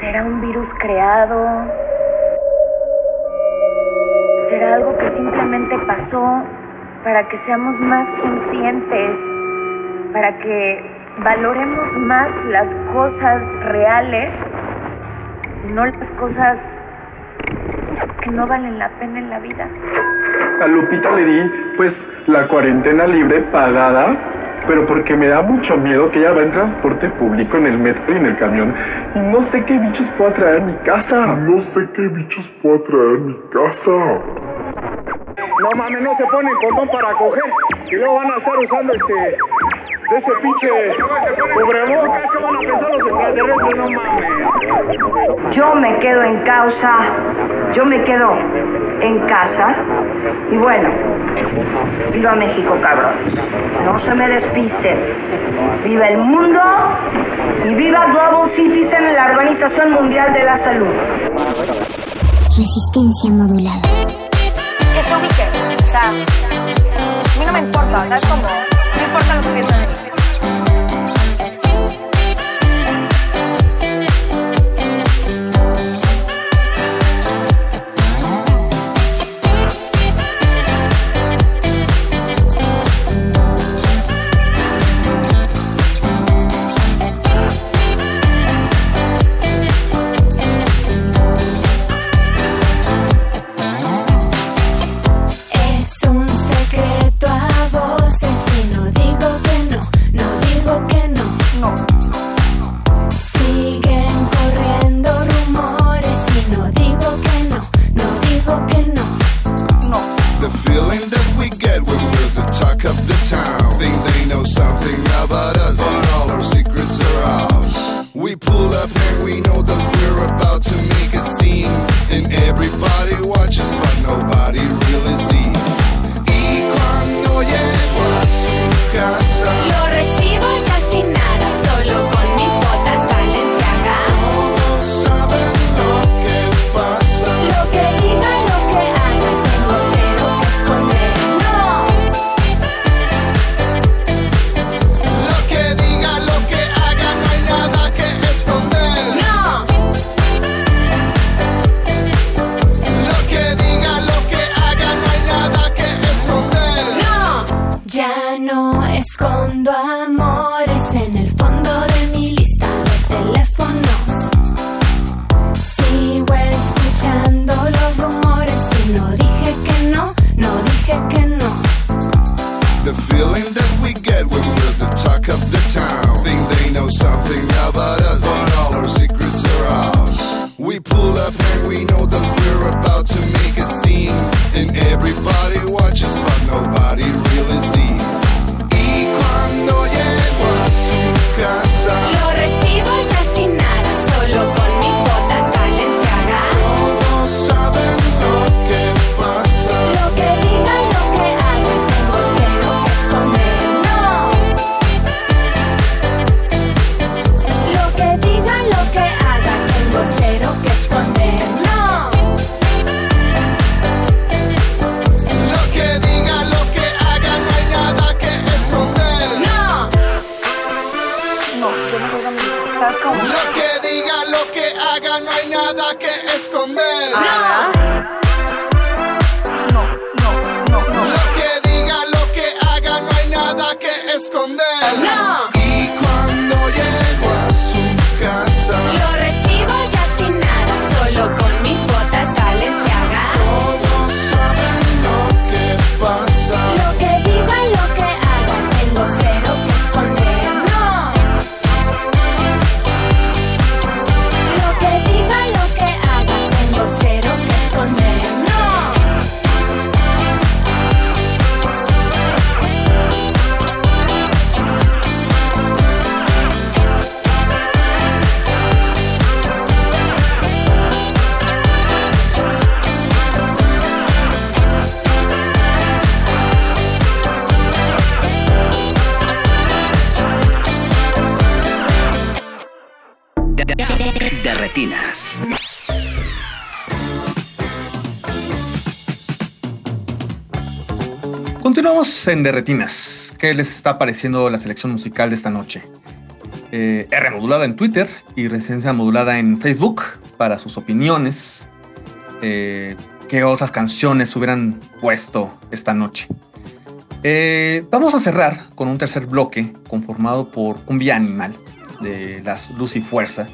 ¿Será un virus creado? ¿Será algo que simplemente pasó? para que seamos más conscientes, para que valoremos más las cosas reales, no las cosas que no valen la pena en la vida. A Lupita le di, pues, la cuarentena libre pagada, pero porque me da mucho miedo que ella va en transporte público, en el metro y en el camión, y no sé qué bichos puedo traer a mi casa. No sé qué bichos puedo traer a mi casa. No mames, no se ponen condón para coger y luego van a estar usando este de ese pinche cubrebocas que van a pensar los extraterrestres, no mames. Yo me quedo en causa, yo me quedo en casa y bueno, viva México, cabrón. No se me despisten. Viva el mundo y viva Global Citizen en la Organización Mundial de la Salud. Resistencia modulada. Que se ubique. O sea, a mí no me importa, ¿sabes cómo? No importa lo something about us, but all our secrets are out. We pull up and we know that we're about to make a scene. And everybody watches, but nobody really sees. Y cuando llego a su casa, en Derretinas. ¿Qué les está pareciendo la selección musical de esta noche? Eh, R modulada en Twitter y Resistencia modulada en Facebook para sus opiniones. Eh, ¿Qué otras canciones hubieran puesto esta noche? Eh, vamos a cerrar con un tercer bloque conformado por Cumbia Animal de las Luz y Fuerza,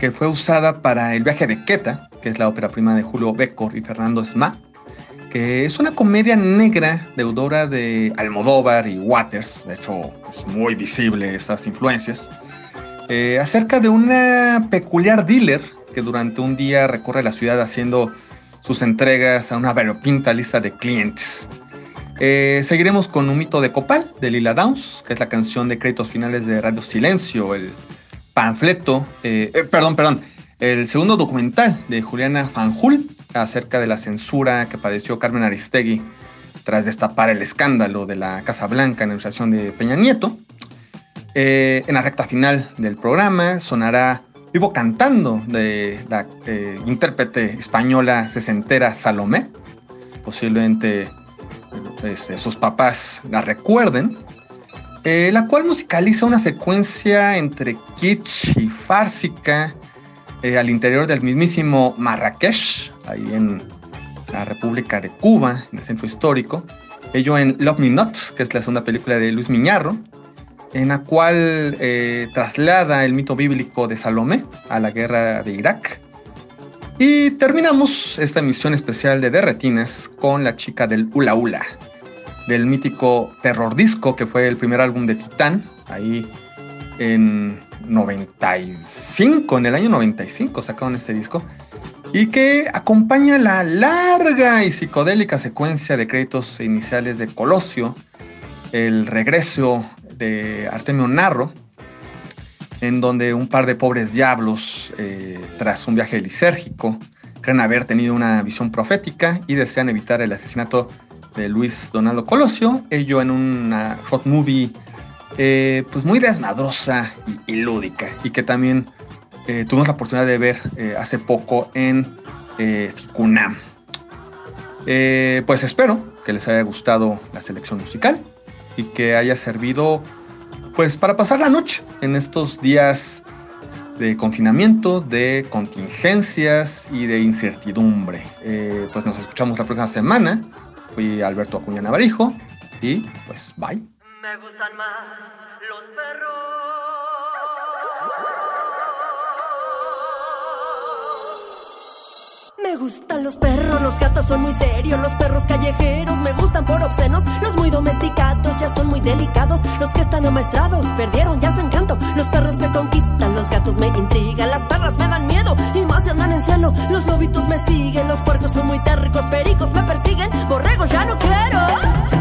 que fue usada para El viaje de Queta, que es la ópera prima de Julio Bécor y Fernando Esma, es una comedia negra deudora de Almodóvar y Waters, de hecho es muy visible estas influencias, eh, acerca de una peculiar dealer que durante un día recorre la ciudad haciendo sus entregas a una variopinta lista de clientes. Eh, seguiremos con un mito de Copal, de Lila Downs, que es la canción de créditos finales de Radio Silencio, el panfleto, eh, perdón, perdón, el segundo documental de Juliana Fanjul acerca de la censura que padeció Carmen Aristegui tras destapar el escándalo de la Casa Blanca en la administración de Peña Nieto. en la recta final del programa sonará Vivo cantando de la intérprete española sesentera Salomé, posiblemente este, sus papás la recuerden, eh, la cual musicaliza una secuencia entre kitsch y fársica eh, al interior del mismísimo Marrakech, ahí en la República de Cuba, en el centro histórico. Ello en Love Me Not, que es la segunda película de Luis Miñarro, en la cual eh, traslada el mito bíblico de Salomé a la guerra de Irak y terminamos esta emisión especial de Derretinas con La chica del Ula Ula, del mítico Terror Disco, que fue el primer álbum de Titán, ahí en 95, en el año 95 sacaron este disco, y que acompaña la larga y psicodélica secuencia de créditos iniciales de Colosio, el regreso de Artemio Narro, en donde un par de pobres diablos, eh, tras un viaje lisérgico, creen haber tenido una visión profética y desean evitar el asesinato de Luis Donaldo Colosio, ello en una hot movie eh, pues muy desmadrosa y, lúdica, y que también eh, tuvimos la oportunidad de ver hace poco en Ficunam. pues espero que les haya gustado la selección musical y que haya servido pues para pasar la noche en estos días de confinamiento, de contingencias y de incertidumbre. Eh, pues nos escuchamos la próxima semana. Fui Alberto Acuña Navarijo y pues bye. Me gustan más los perros. Me gustan los perros, los gatos son muy serios, los perros callejeros me gustan por obscenos, los muy domesticados ya son muy delicados, los que están amaestrados perdieron ya su encanto, los perros me conquistan, los gatos me intrigan, las perras me dan miedo y más si andan en cielo, los lobitos me siguen, los puercos son muy térricos, pericos me persiguen, borregos ya no quiero.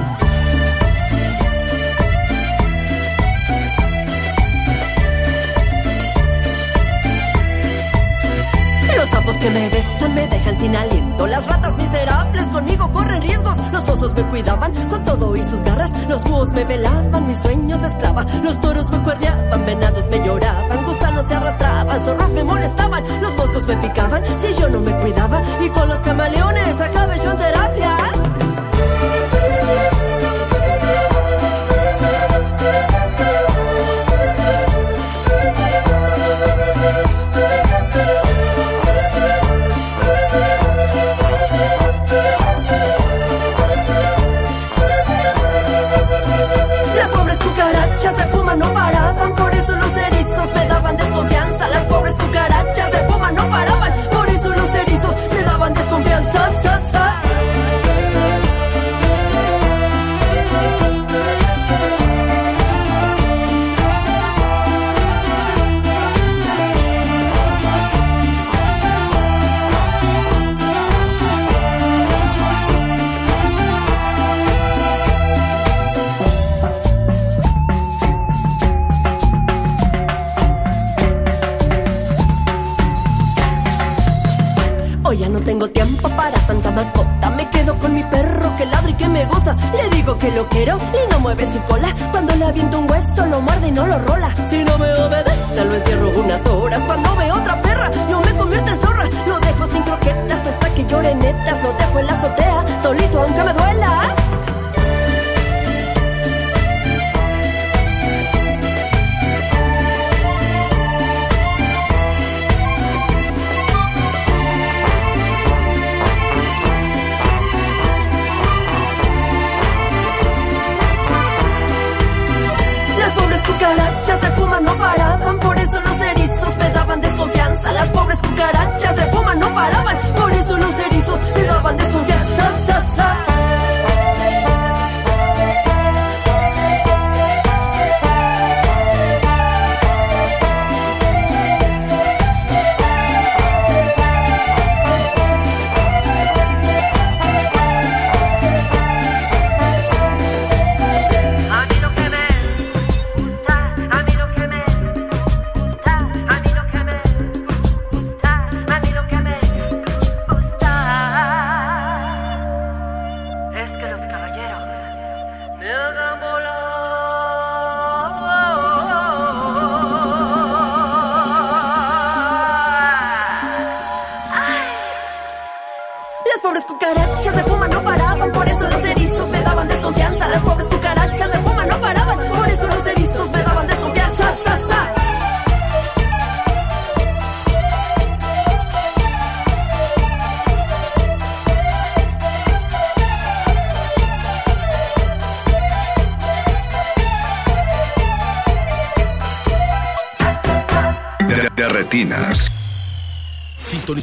Los sapos que me besan me dejan sin aliento. Las ratas miserables conmigo corren riesgos. Los osos me cuidaban con todo y sus garras. Los búhos me velaban mis sueños esclava. Los toros me cuerneaban, venados me lloraban. Gusanos se arrastraban, zorros me molestaban. Los moscos me picaban si yo no me cuidaba. Y con los camaleones acabé yo en terapia. Tengo tiempo para tanta mascota. Me quedo con mi perro que ladra y que me goza. Le digo que lo quiero y no mueve su cola. Cuando le aviento un hueso, lo muerde y no lo rola. Si no me obedece, lo encierro unas horas. Cuando ve otra perra, no me convierte en zorra. Lo dejo sin croquetas hasta que llore netas. Lo dejo en la azotea, solito aunque me duela. cucarachas se fuman, no paraban, por eso los erizos me daban desconfianza. Las pobres cucarachas se fuman, no paraban.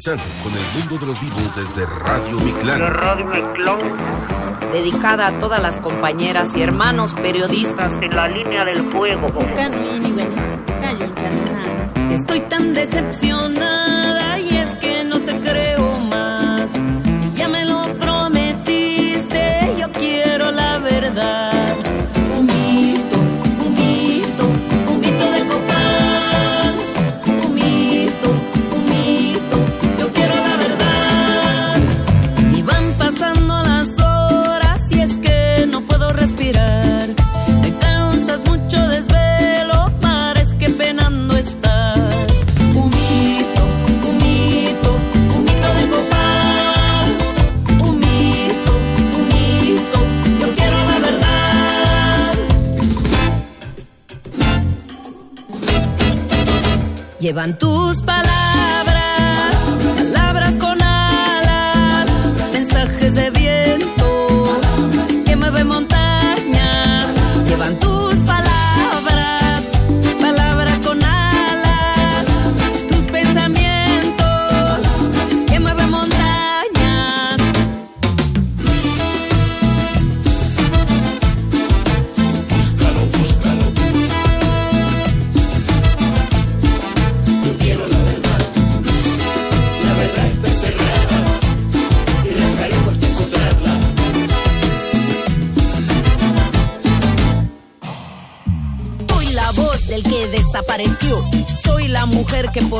Sintonizando con el mundo de los vivos desde Radio Miclán. Radio Dedicada a todas las compañeras y hermanos periodistas. En la línea del fuego. Estoy tan decepcionada Llevan tus palabras,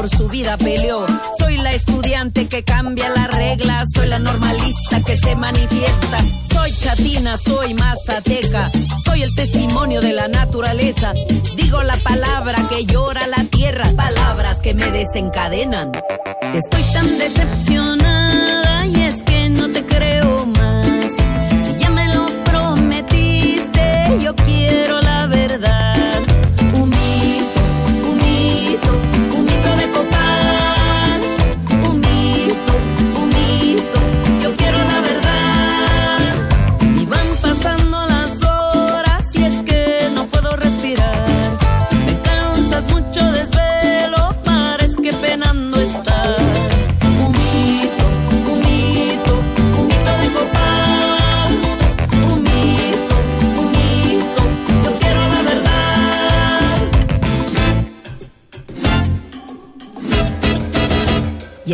por su vida peleó. Soy la estudiante que cambia las reglas. Soy la normalista que se manifiesta. Soy chatina, soy mazateca. Soy el testimonio de la naturaleza. Digo la palabra que llora la tierra. Palabras que me desencadenan. Estoy tan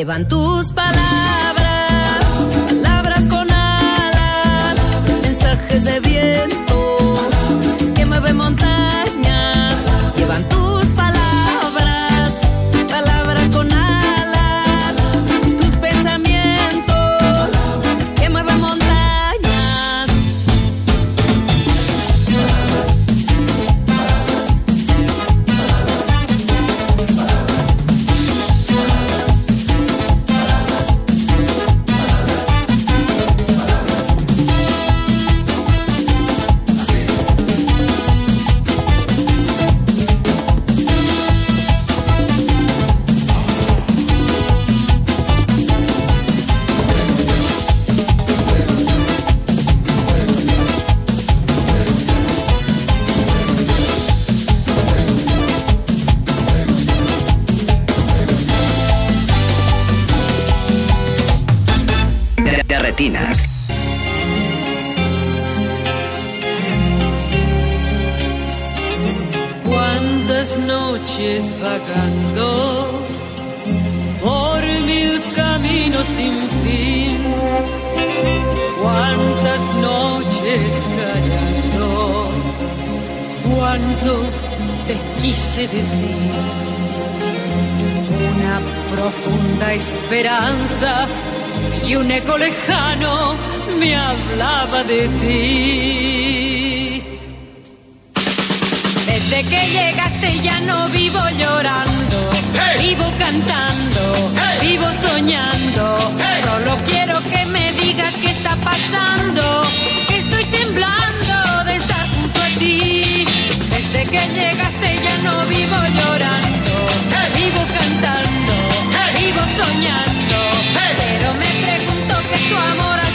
Llevan Cuánto te quise decir. Una profunda esperanza y un eco lejano me hablaba de ti. Desde que llegaste ya no vivo llorando, vivo cantando, vivo soñando. Solo quiero que me digas qué está pasando, estoy temblando que llegaste ya no vivo llorando, vivo cantando, vivo soñando. Pero me pregunto que tu amor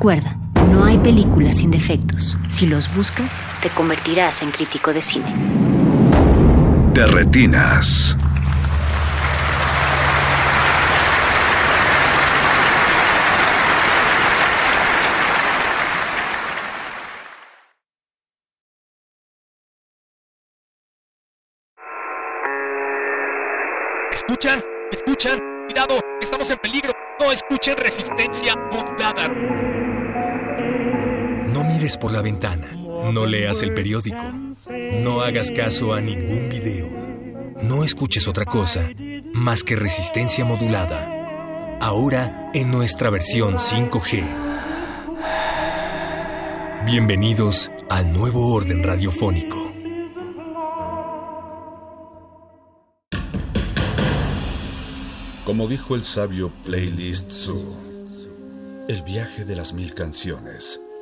Recuerda, no hay películas sin defectos. Si los buscas, te convertirás en crítico de cine. De retinas. Por la ventana. No leas el periódico. No hagas caso a ningún video. No escuches otra cosa más que resistencia modulada. Ahora en nuestra versión 5G. Bienvenidos al nuevo orden radiofónico. Como dijo el sabio Playlist Zoo, el viaje de las mil canciones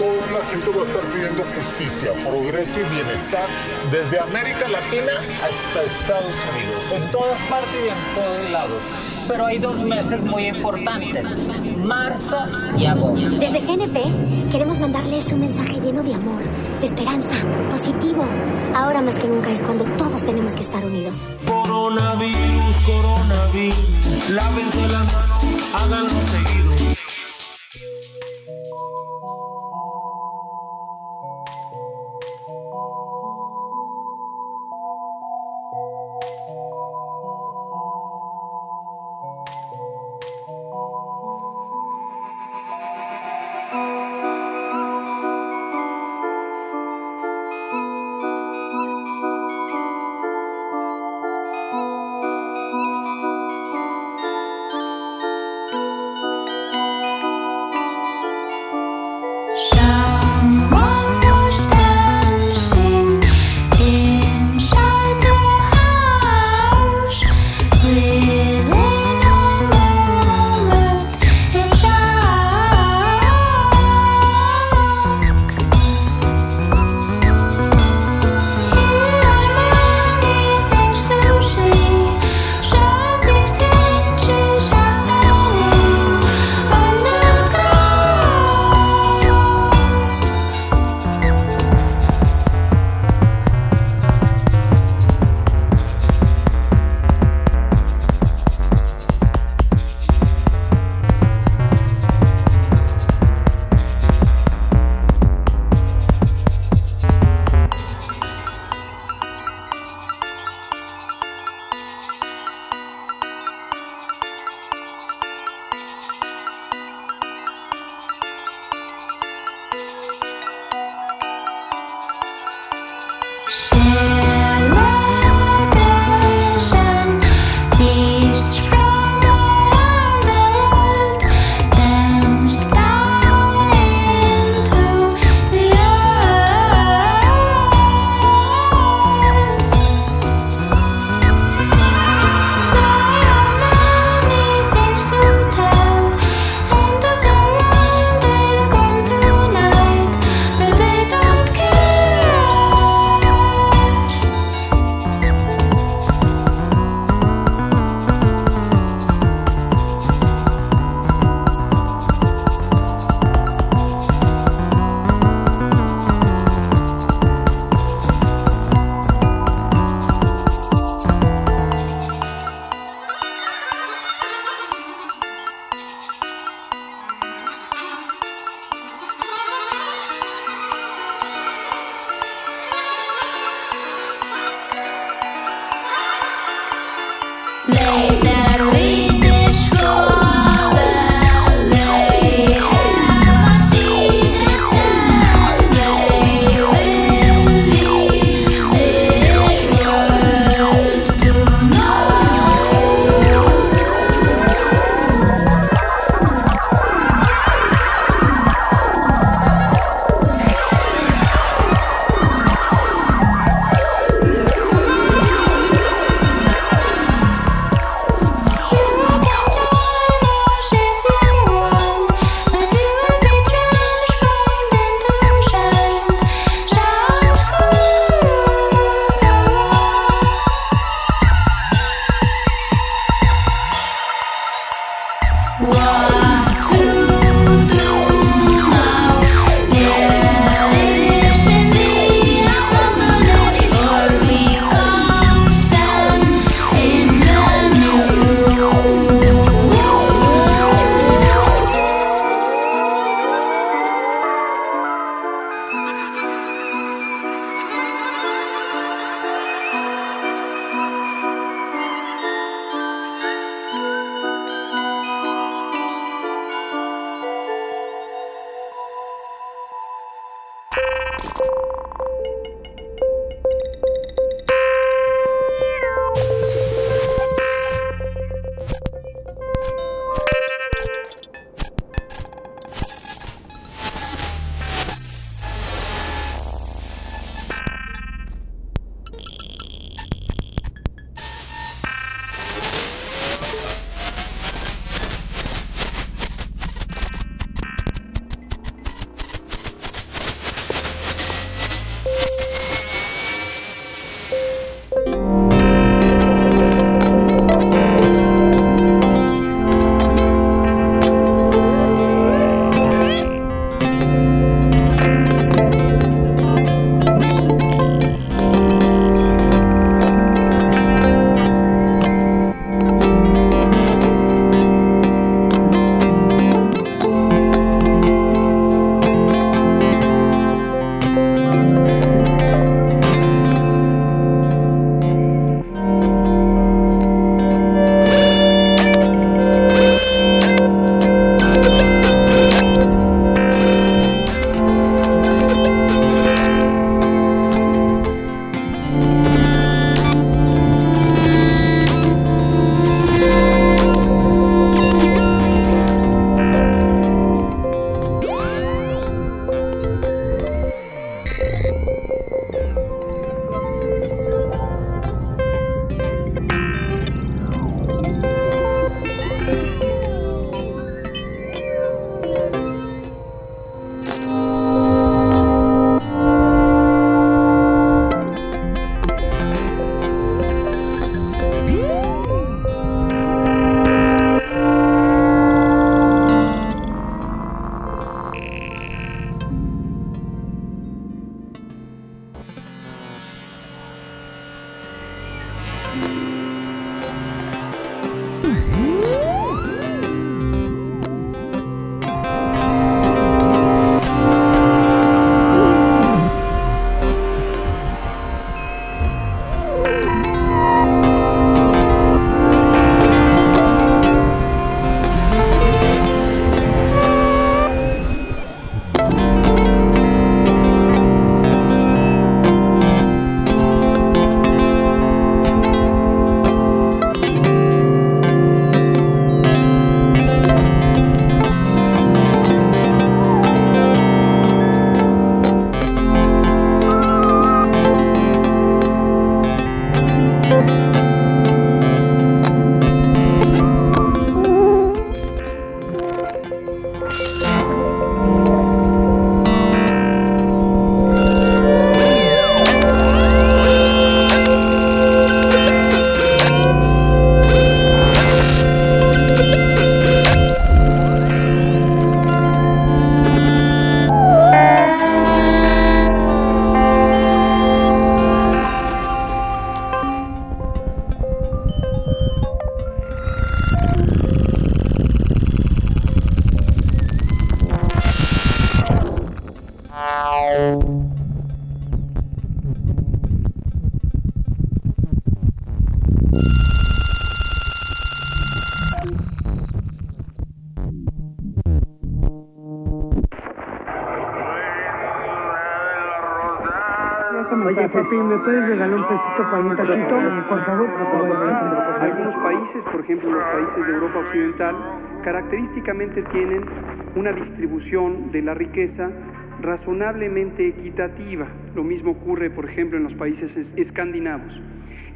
Toda la gente va a estar pidiendo justicia, progreso y bienestar desde América Latina hasta Estados Unidos, en todas partes y en todos lados. Pero hay dos meses muy importantes, marzo y agosto. Desde GNP queremos mandarles un mensaje lleno de amor, de esperanza, positivo. Ahora más que nunca es cuando todos tenemos que estar unidos. Coronavirus, coronavirus, lávense las manos, háganlo seguido. Papi, ¿me puedes regalar un pesito para un taquito? Por favor. Algunos países, por ejemplo los países de Europa Occidental, característicamente tienen una distribución de la riqueza razonablemente equitativa. Lo mismo ocurre, por ejemplo, en los países es- escandinavos.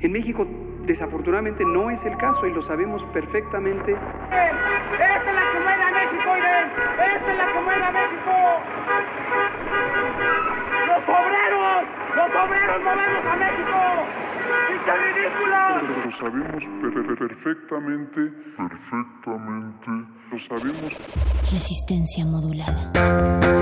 En México, desafortunadamente, no es el caso y lo sabemos perfectamente. ¡Esta es la que mueve a México, Irene! ¡Esta es la que mueve a México! ¡Los obreros movemos a México! ¡Pinche ridículo! Lo sabemos per- per- perfectamente, perfectamente, lo sabemos. Resistencia modulada.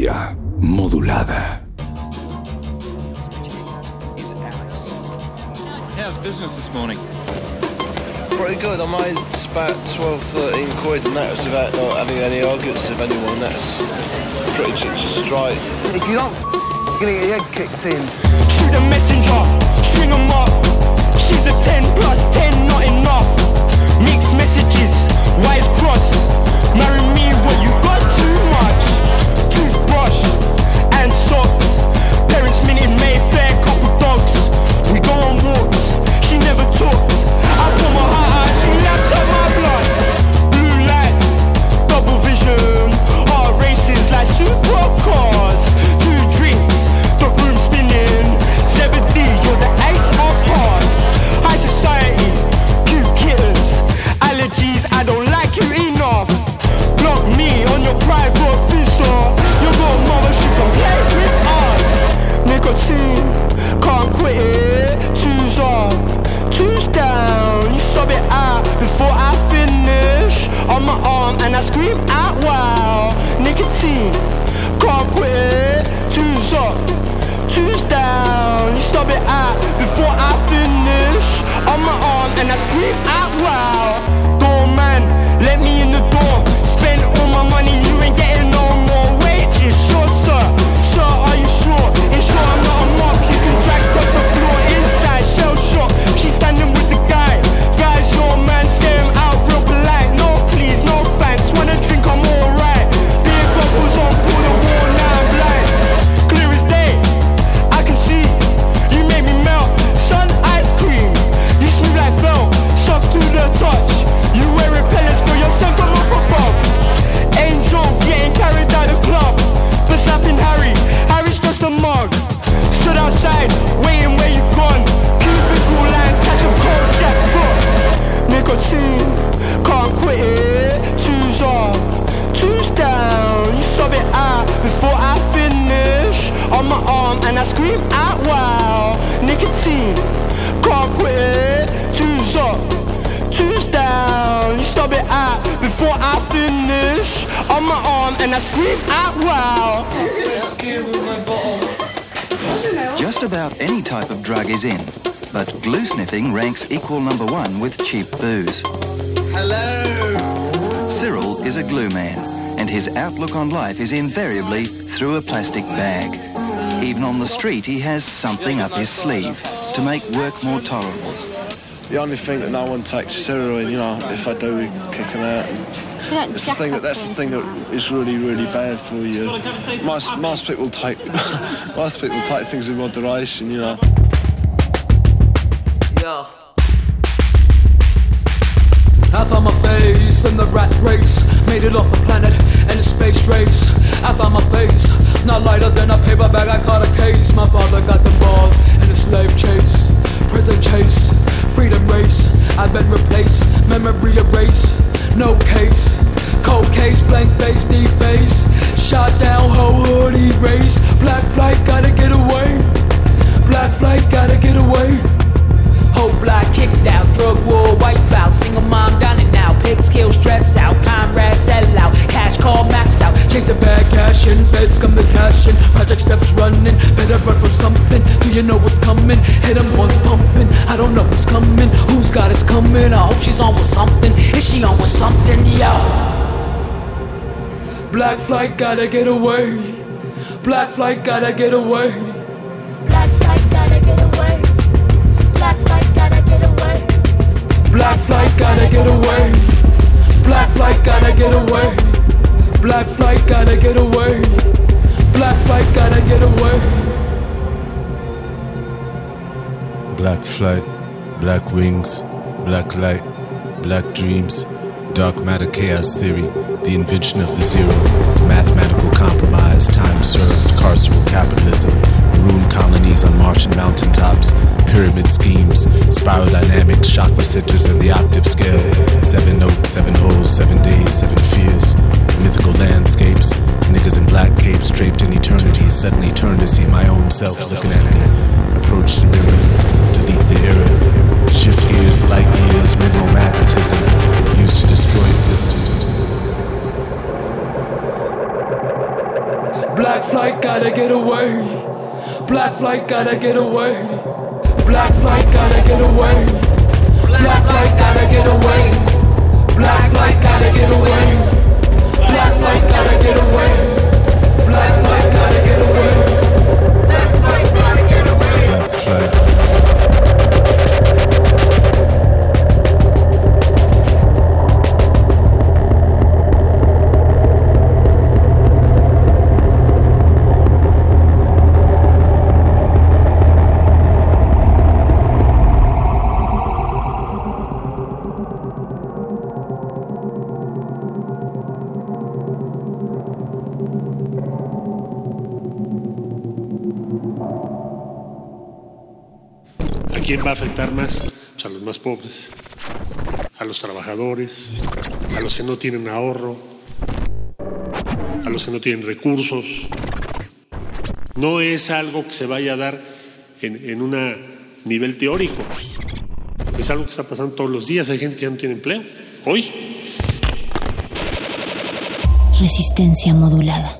justicia. Conquer and I scream out wow. Just about any type of drug is in, but glue sniffing ranks equal number one with cheap booze. Hello. Cyril is a glue man, and his outlook on life is invariably through a plastic bag. Even on the street, he has something up his sleeve to make work more tolerable. The only thing that no one takes steroid, you know, if I do, we kick them out. It's the thing that that's the thing that is really, really bad for you. Most most people take [laughs] most people take things in moderation, you know. Yo. I found my face in the rat race, made it off the planet in a space race. I found my face, not lighter than a paper bag. I caught a case. My father got the balls in a slave chase, prison chase, freedom race. I've been replaced, memory erased, no case. Cold case, blank face, deface. Shot down, whole hood erased. Black flight, gotta get away. Black flight, gotta get away. Whole block kicked out, drug war wipeout. Single mom down and out, pigs kill, stress out, comrades sell out, cash call maxed out. Change the bag, cash in, feds come to cash in. Project steps running, better run from something. Do you know what's coming? Hit 'em once pumping. I don't know what's coming, who's got us coming. I hope she's on with something. Is she on with something? Yo. Black flight, gotta get away. Black flight, gotta get away. Black flight, gotta get away. Black flight, gotta get away. Black flight, gotta get away. Black flight, gotta get away. Black flight, gotta get away. Black flight, gotta get away. Black flight, black wings, black light, black dreams, dark matter chaos theory, the invention of the zero, mathematical compromise, time served, carceral capitalism, maroon colonies on Martian mountaintops, pyramid schemes, spiral dynamics, chakra centers and the octave scale, seven notes, seven holes, seven days, seven fears, mythical landscapes, niggas in black capes draped in eternity, suddenly turn to see my own self looking at me, approach the mirror, delete the error, shift gears, light years, mineral magnetism, used to destroy systems. Black flight, gotta get away. Black flight, gotta get away. Black flight, gotta get away. Black flight, gotta get away. Black flight, gotta get away. Black flight, gotta get away. Pobres, a los trabajadores, a los que no tienen ahorro, a los que no tienen recursos. No es algo que se vaya a dar en, en un nivel teórico. Es algo que está pasando todos los días. Hay gente que ya no tiene empleo. Hoy. Resistencia modulada.